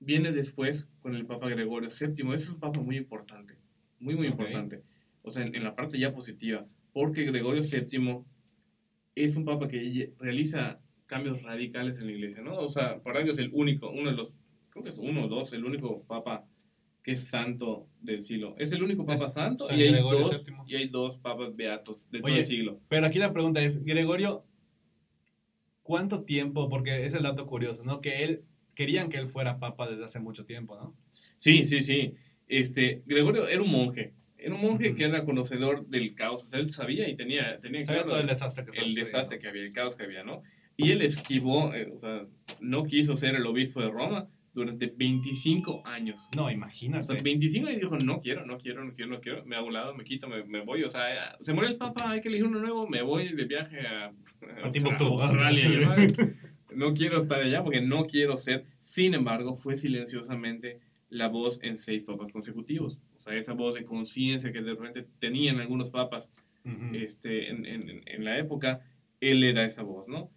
viene después con el Papa Gregorio VII. Ese es un papa muy importante, muy, muy Ok. importante. O sea, en, en la parte ya positiva, porque Gregorio VII es un papa que realiza cambios radicales en la iglesia, ¿no? O sea, para ellos es el único, uno de los, creo que es uno o dos, el único papa que es santo del siglo. Es el único papa Es santo San y hay, dos, y hay dos papas beatos de todo Oye, el siglo. Pero aquí la pregunta es, Gregorio, ¿cuánto tiempo? Porque es el dato curioso, ¿no? Que él, querían que él fuera papa desde hace mucho tiempo, ¿no? Sí, sí, sí. Este, Gregorio era un monje. Era un monje Ujú. que era conocedor del caos. O sea, él sabía y tenía, tenía Sabía claro todo el desastre que el desastre que había, el caos que había, ¿no? Y él esquivó, eh, o sea, no quiso ser el obispo de Roma durante 25 años. No, O imagínate. sea, 25 años dijo, no quiero, no quiero, no quiero, no quiero, me hago un lado, me quito, me, me voy. O sea, eh, se muere el Papa, hay que elegir uno nuevo, me voy de viaje a, a Timbuktu. Australia. no quiero estar allá porque no quiero ser. Sin embargo, fue silenciosamente la voz en seis papas consecutivos. O sea, esa voz de conciencia que de repente tenían algunos papas Ujú. este, en, en, en la época, él era esa voz, ¿no?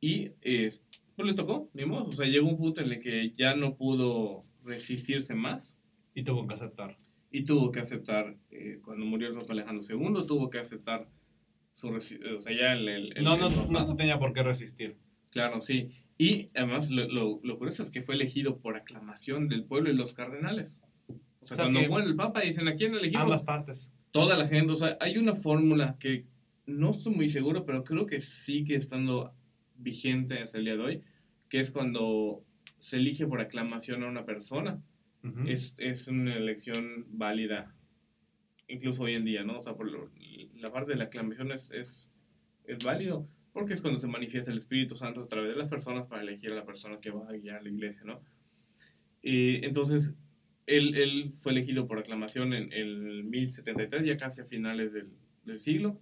Y eh, pues le tocó, ni modo. O sea, llegó un punto en el que ya no pudo resistirse más Y tuvo que aceptar. y tuvo que aceptar, eh, cuando murió el Papa Alejandro II, tuvo que aceptar su o sea, ya el... el- el- No, el no, papado. no se tenía por qué resistir. Claro, sí. Y además lo, lo, lo curioso es que fue elegido por aclamación del pueblo y los cardenales. O sea, O sea, cuando muere el Papa dicen, ¿a quién elegimos? Ambas partes. toda la gente, o sea, hay una fórmula que no estoy muy seguro, pero creo que sigue estando vigente hasta el día de hoy, que es cuando se elige por aclamación a una persona. Es, es una elección válida, incluso hoy en día, ¿no? O sea, por lo- la parte de la aclamación es, es, es válido, porque es cuando se manifiesta el Espíritu Santo a través de las personas para elegir a la persona que va a guiar la iglesia, ¿no? Y entonces, él, él fue elegido por aclamación en el 1073, ya casi a finales del, del siglo.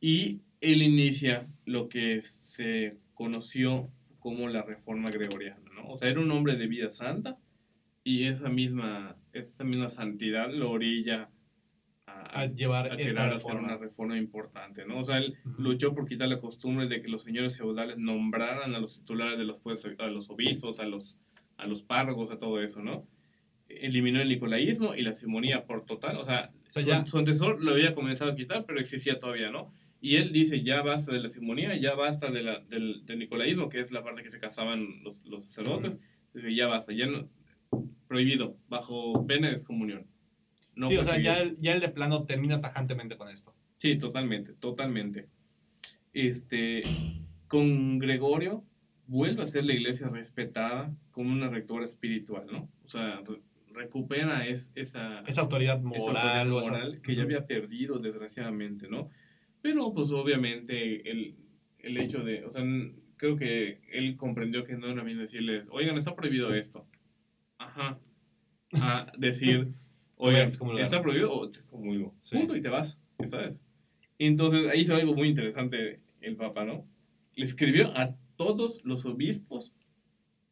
Y él inicia lo que se conoció como la Reforma Gregoriana, ¿no? O sea, era un hombre de vida santa y esa misma, esa misma santidad lo orilla a, llevar a esta hacer una reforma. reforma importante, ¿no? O sea, él luchó por quitar la costumbre de que los señores feudales nombraran a los titulares de los puestos, a los obispos, a los, a los párrocos, a todo eso, ¿no? Eliminó el nicolaísmo y la simonía por total, o sea, O sea, su, ya- su antecesor lo había comenzado a quitar, pero existía todavía, ¿no? Y él dice, ya basta de la simonía, ya basta de la, del, del nicolaísmo, que es la parte que se casaban los, los sacerdotes, dice, ya basta, ya no, prohibido, bajo pena de excomunión. No sí, o sea, perseguido. ya el, ya el de plano termina tajantemente con esto. Sí, totalmente, totalmente. Este, con Gregorio vuelve a ser la iglesia respetada como una rectora espiritual, ¿no? O sea, re- recupera es, esa, Esa autoridad esa moral. autoridad o esa- moral que ya había perdido desgraciadamente, ¿no? Pero pues obviamente el, el hecho de, o sea, creo que él comprendió que no era bien decirle, oigan, está prohibido esto. Ajá. A decir, oigan, está prohibido o te excomulgo. Sí. Punto y te vas, ¿sabes? Entonces ahí hizo algo muy interesante el Papa, ¿no? Le escribió a todos los obispos,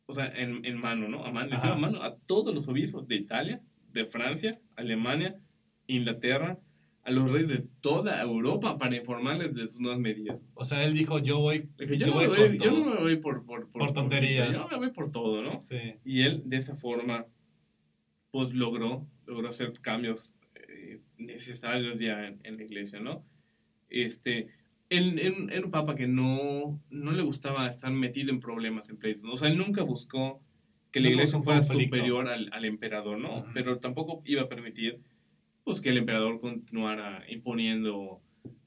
o sea, en, en mano, ¿no? A mano, le escribió Ajá. a mano a todos los obispos de Italia, de Francia, Alemania, Inglaterra, a los reyes de toda Europa para informarles de sus nuevas medidas. O sea, él dijo, yo voy. Le dije, yo, Yo voy voy, con yo todo. no me voy por, por, Por tonterías. yo me voy por todo, ¿no? Sí. Y él de esa forma, pues logró, logró hacer cambios eh, necesarios ya en, en la iglesia, ¿no? Este, él, él- era un papa que no, no le gustaba estar metido en problemas, en pleitos. ¿no? O sea, él nunca buscó que la Nunca iglesia fuera conflicto. superior al, al emperador, ¿no? Ujú. Pero tampoco iba a permitir pues, que el emperador continuara imponiendo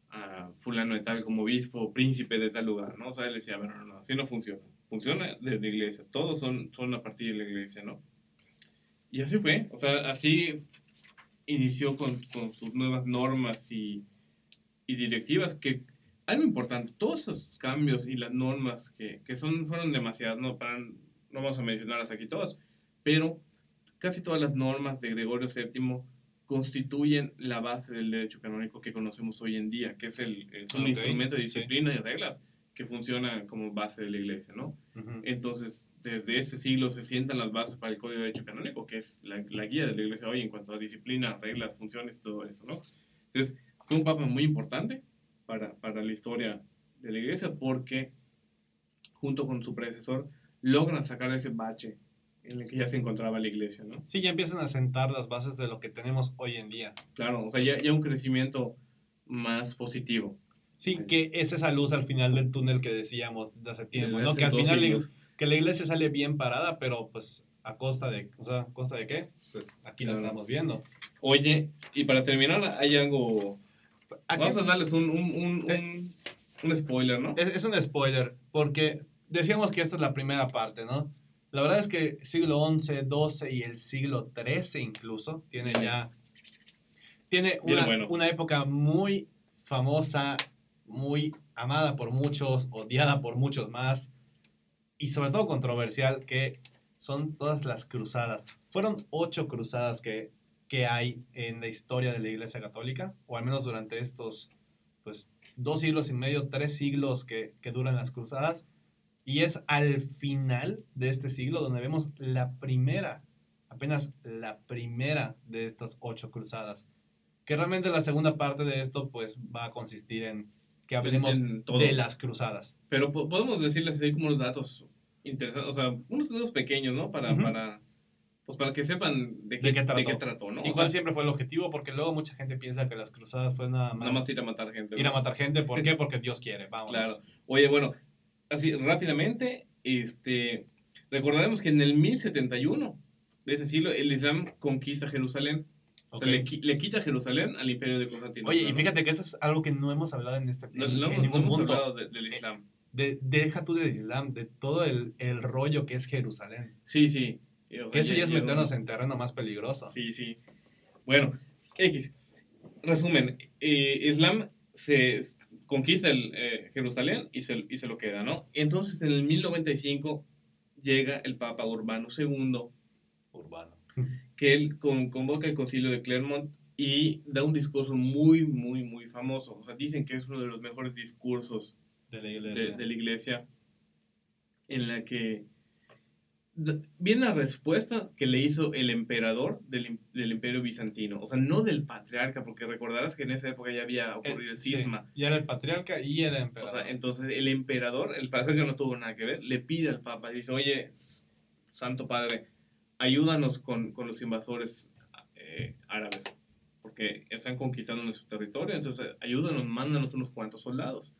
a fulano de tal como obispo, príncipe de tal lugar, ¿no? O sea, él decía, bueno, no, no, así no funciona. Funciona desde la iglesia. Todos son, son a partir de la iglesia, ¿no? Y así fue. O sea, así inició con, con sus nuevas normas y, y directivas que algo importante, todos esos cambios y las normas que, que son, fueron demasiadas, no, para, no vamos a mencionarlas aquí todas, pero casi todas las normas de Gregorio VII constituyen la base del derecho canónico que conocemos hoy en día, que es, el, es un Ok, instrumento de sí. disciplina y reglas que funciona como base de la iglesia, ¿no? Entonces, desde ese siglo se sientan las bases para el Código de Derecho Canónico, que es la, la guía de la Iglesia hoy en cuanto a disciplina, reglas, funciones, todo eso, ¿no? Entonces, fue un papa muy importante para, para la historia de la Iglesia porque, junto con su predecesor, logran sacar ese bache en el que ya se encontraba la Iglesia, ¿no? Sí, ya empiezan a sentar las bases de lo que tenemos hoy en día. Claro, o sea, ya, ya un crecimiento más positivo. Sí, que es esa luz al final del túnel que decíamos de hace tiempo, ¿no? Que al final la que la iglesia sale bien parada, pero pues a costa de, o sea, ¿a costa de qué? Pues aquí la Claro. estamos viendo. Oye, y para terminar, hay algo... Aquí- Vamos a darles un, un, un, un, spoiler, ¿no? es, es un spoiler, porque decíamos que esta es la primera parte, ¿no? La verdad es que siglo XI, XII y el siglo XIII incluso tiene ya... Tiene una, bueno. una época muy famosa, muy amada por muchos, odiada por muchos más, y sobre todo controversial, que son todas las cruzadas. Fueron ocho cruzadas que, que hay en la historia de la Iglesia Católica, o al menos durante estos, pues, dos siglos y medio, tres siglos que, que duran las cruzadas, y es al final de este siglo donde vemos la primera, apenas la primera de estas ocho cruzadas. Que realmente la segunda parte de esto, pues, va a consistir en que hablemos de las cruzadas. Pero po- podemos decirles ahí como unos datos interesantes, o sea, unos datos pequeños, ¿no? Para, para, pues para que sepan de ¿De qué, de trató? qué trató, ¿no? ¿Y O cuál sea, siempre fue el objetivo? Porque luego mucha gente piensa que las cruzadas fue nada más, nada más ir a matar gente. ir a matar gente. ¿Por qué? Porque Dios quiere. Vamos. Claro. Oye, bueno, así rápidamente, este, recordaremos que en el 1071 de ese siglo el Islam conquista Jerusalén. O sea, Ok. le, qui- le quita Jerusalén al imperio de Constantino. Oye, y fíjate que eso es algo que no hemos hablado en este en, no, no en hemos- no ningún hemos punto. hablado de- del Islam. De, deja tú del Islam, de todo el, el rollo que es Jerusalén. Sí, sí. o sea, Que eso ya es meternos en terreno más peligroso. Sí, sí. Bueno, X. Resumen, eh, Islam se conquista el, eh, Jerusalén y se, y se lo queda, ¿no? Entonces, en el 1095 llega el Papa Urbano II, Urbano. que él con- convoca el concilio de Clermont y da un discurso muy, muy, muy famoso. O sea, dicen que es uno de los mejores discursos De la de, iglesia. de la iglesia en la que viene la respuesta que le hizo el emperador del, del imperio bizantino, o sea, no del patriarca, porque recordarás que en esa época ya había ocurrido el Eh, sí, cisma. Ya era el patriarca y era el O emperador. sea, entonces el emperador, el patriarca no tuvo nada que ver, le pide al papa, dice, oye, Santo Padre, ayúdanos con, con los invasores eh, árabes, porque están conquistando nuestro territorio, entonces ayúdanos, mándanos unos cuantos soldados.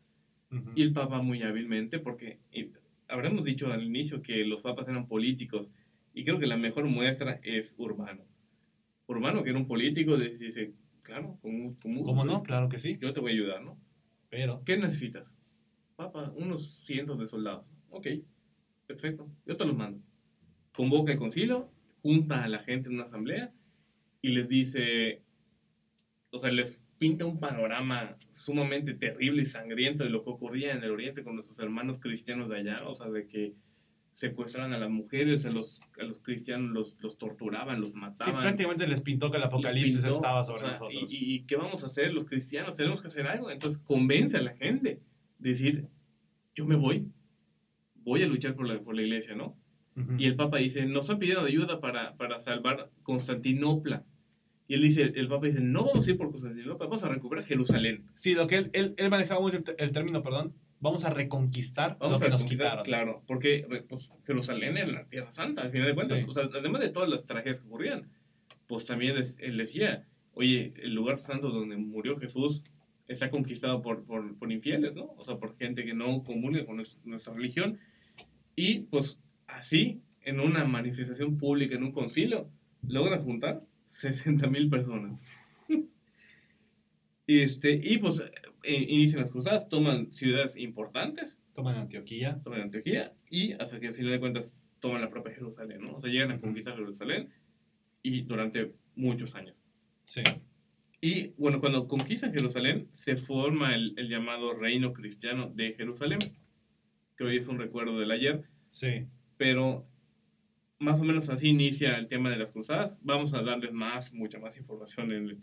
Ujú. Y el Papa muy hábilmente, porque y habremos dicho al inicio que los papas eran políticos, y creo que la mejor muestra es Urbano. Urbano, que era un político, dice, claro, mucho ¿Cómo no? Claro que sí. Yo te voy a ayudar, ¿no? Pero ¿Qué necesitas? Papa, unos cientos de soldados. Ok, perfecto, yo te los mando. Convoca el concilio, junta a la gente en una asamblea y les dice, o sea, les pinta un panorama sumamente terrible y sangriento de lo que ocurría en el Oriente con nuestros hermanos cristianos de allá, o sea, de que secuestraban a las mujeres, a los, a los cristianos los, los torturaban, los sí, mataban. prácticamente les pintó que el apocalipsis pintó, estaba o sobre sea, nosotros. Y- y qué vamos a hacer los cristianos? Tenemos que hacer algo. Entonces convence a la gente. Decir, yo me voy. Voy a luchar por la, por la iglesia, ¿no? Ujú. Y el Papa dice, nos han pedido ayuda para, para salvar Constantinopla. Y él dice, el Papa dice, no vamos a ir por Constantinopla, vamos a recuperar Jerusalén. Sí, lo que él, él, él manejaba mucho el, el término, perdón, vamos a reconquistar Vamos lo a que nos quitaron. Claro, porque pues, Jerusalén es la tierra santa, al final de cuentas. Sí. O sea, además de todas las tragedias que ocurrían, pues también es- él decía, oye, el lugar santo donde murió Jesús está conquistado por, por, por infieles, ¿no? O sea, por gente que no comulga con nues- nuestra religión. Y pues así, en una manifestación pública, en un concilio, logran juntar 60 mil personas. y, este, y pues eh, inician las cruzadas, toman ciudades importantes, Toman Antioquía. toman Antioquía y hasta que al final de cuentas toman la propia Jerusalén, ¿no? O sea, llegan a conquistar Jerusalén y durante muchos años. Sí. Y bueno, cuando conquistan Jerusalén, se forma el, el llamado reino cristiano de Jerusalén, que hoy es un recuerdo del ayer, Sí. Pero más o menos así inicia el tema de las cruzadas. Vamos a darles más, mucha más información en el,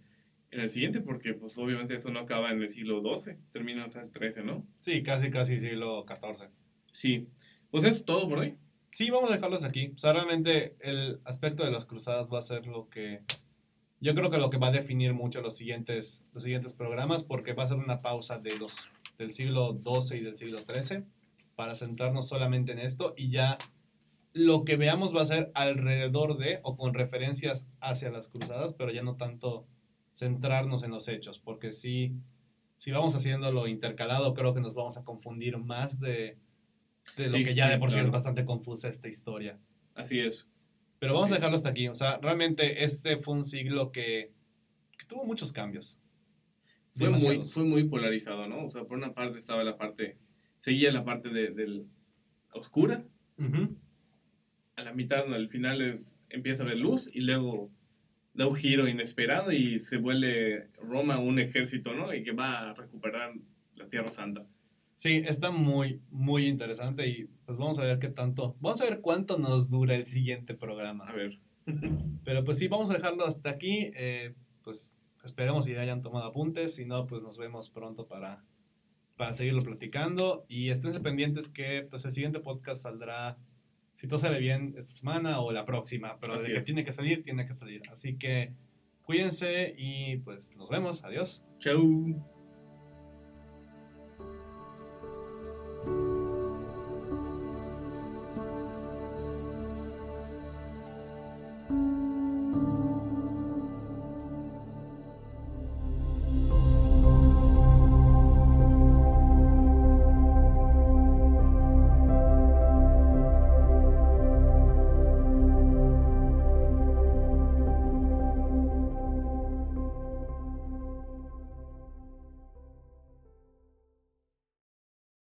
en el siguiente, porque pues obviamente eso no acaba en el siglo XII, termina hasta el XIII, ¿no? Sí, casi, casi siglo XIV. Sí, pues eso es todo por hoy. Sí, vamos a dejarlos aquí. O sea, realmente el aspecto de las cruzadas va a ser lo que... Yo creo que lo que va a definir mucho los siguientes, los siguientes programas, porque va a ser una pausa de los, del siglo XII y del siglo XIII para centrarnos solamente en esto y ya lo que veamos va a ser alrededor de o con referencias hacia las cruzadas, pero ya no tanto centrarnos en los hechos, porque si, si vamos haciéndolo intercalado, creo que nos vamos a confundir más de, de lo Sí, que ya de por sí es bastante confusa esta historia. Así es. Pero vamos Así a dejarlo hasta aquí. O sea, realmente este fue un siglo que, que tuvo muchos cambios. Fue muy, fue muy polarizado, ¿no? O sea, por una parte estaba la parte, seguía la parte de, del oscura, Ujú. A la mitad, al final es- empieza a haber luz y luego da un giro inesperado y se vuelve Roma un ejército, ¿no? Y que va a recuperar la Tierra Santa. Sí, está muy, muy interesante y pues vamos a ver qué tanto, vamos a ver cuánto nos dura el siguiente programa. A ver. Pero pues sí, vamos a dejarlo hasta aquí. eh, pues esperemos ya hayan tomado apuntes. Si no, pues nos vemos pronto para, para seguirlo platicando. Y esténse pendientes que pues el siguiente podcast saldrá, si todo sale bien, esta semana o la próxima. Pero Así desde que tiene que salir, tiene que salir. Así que cuídense y pues nos vemos. Adiós. Chau.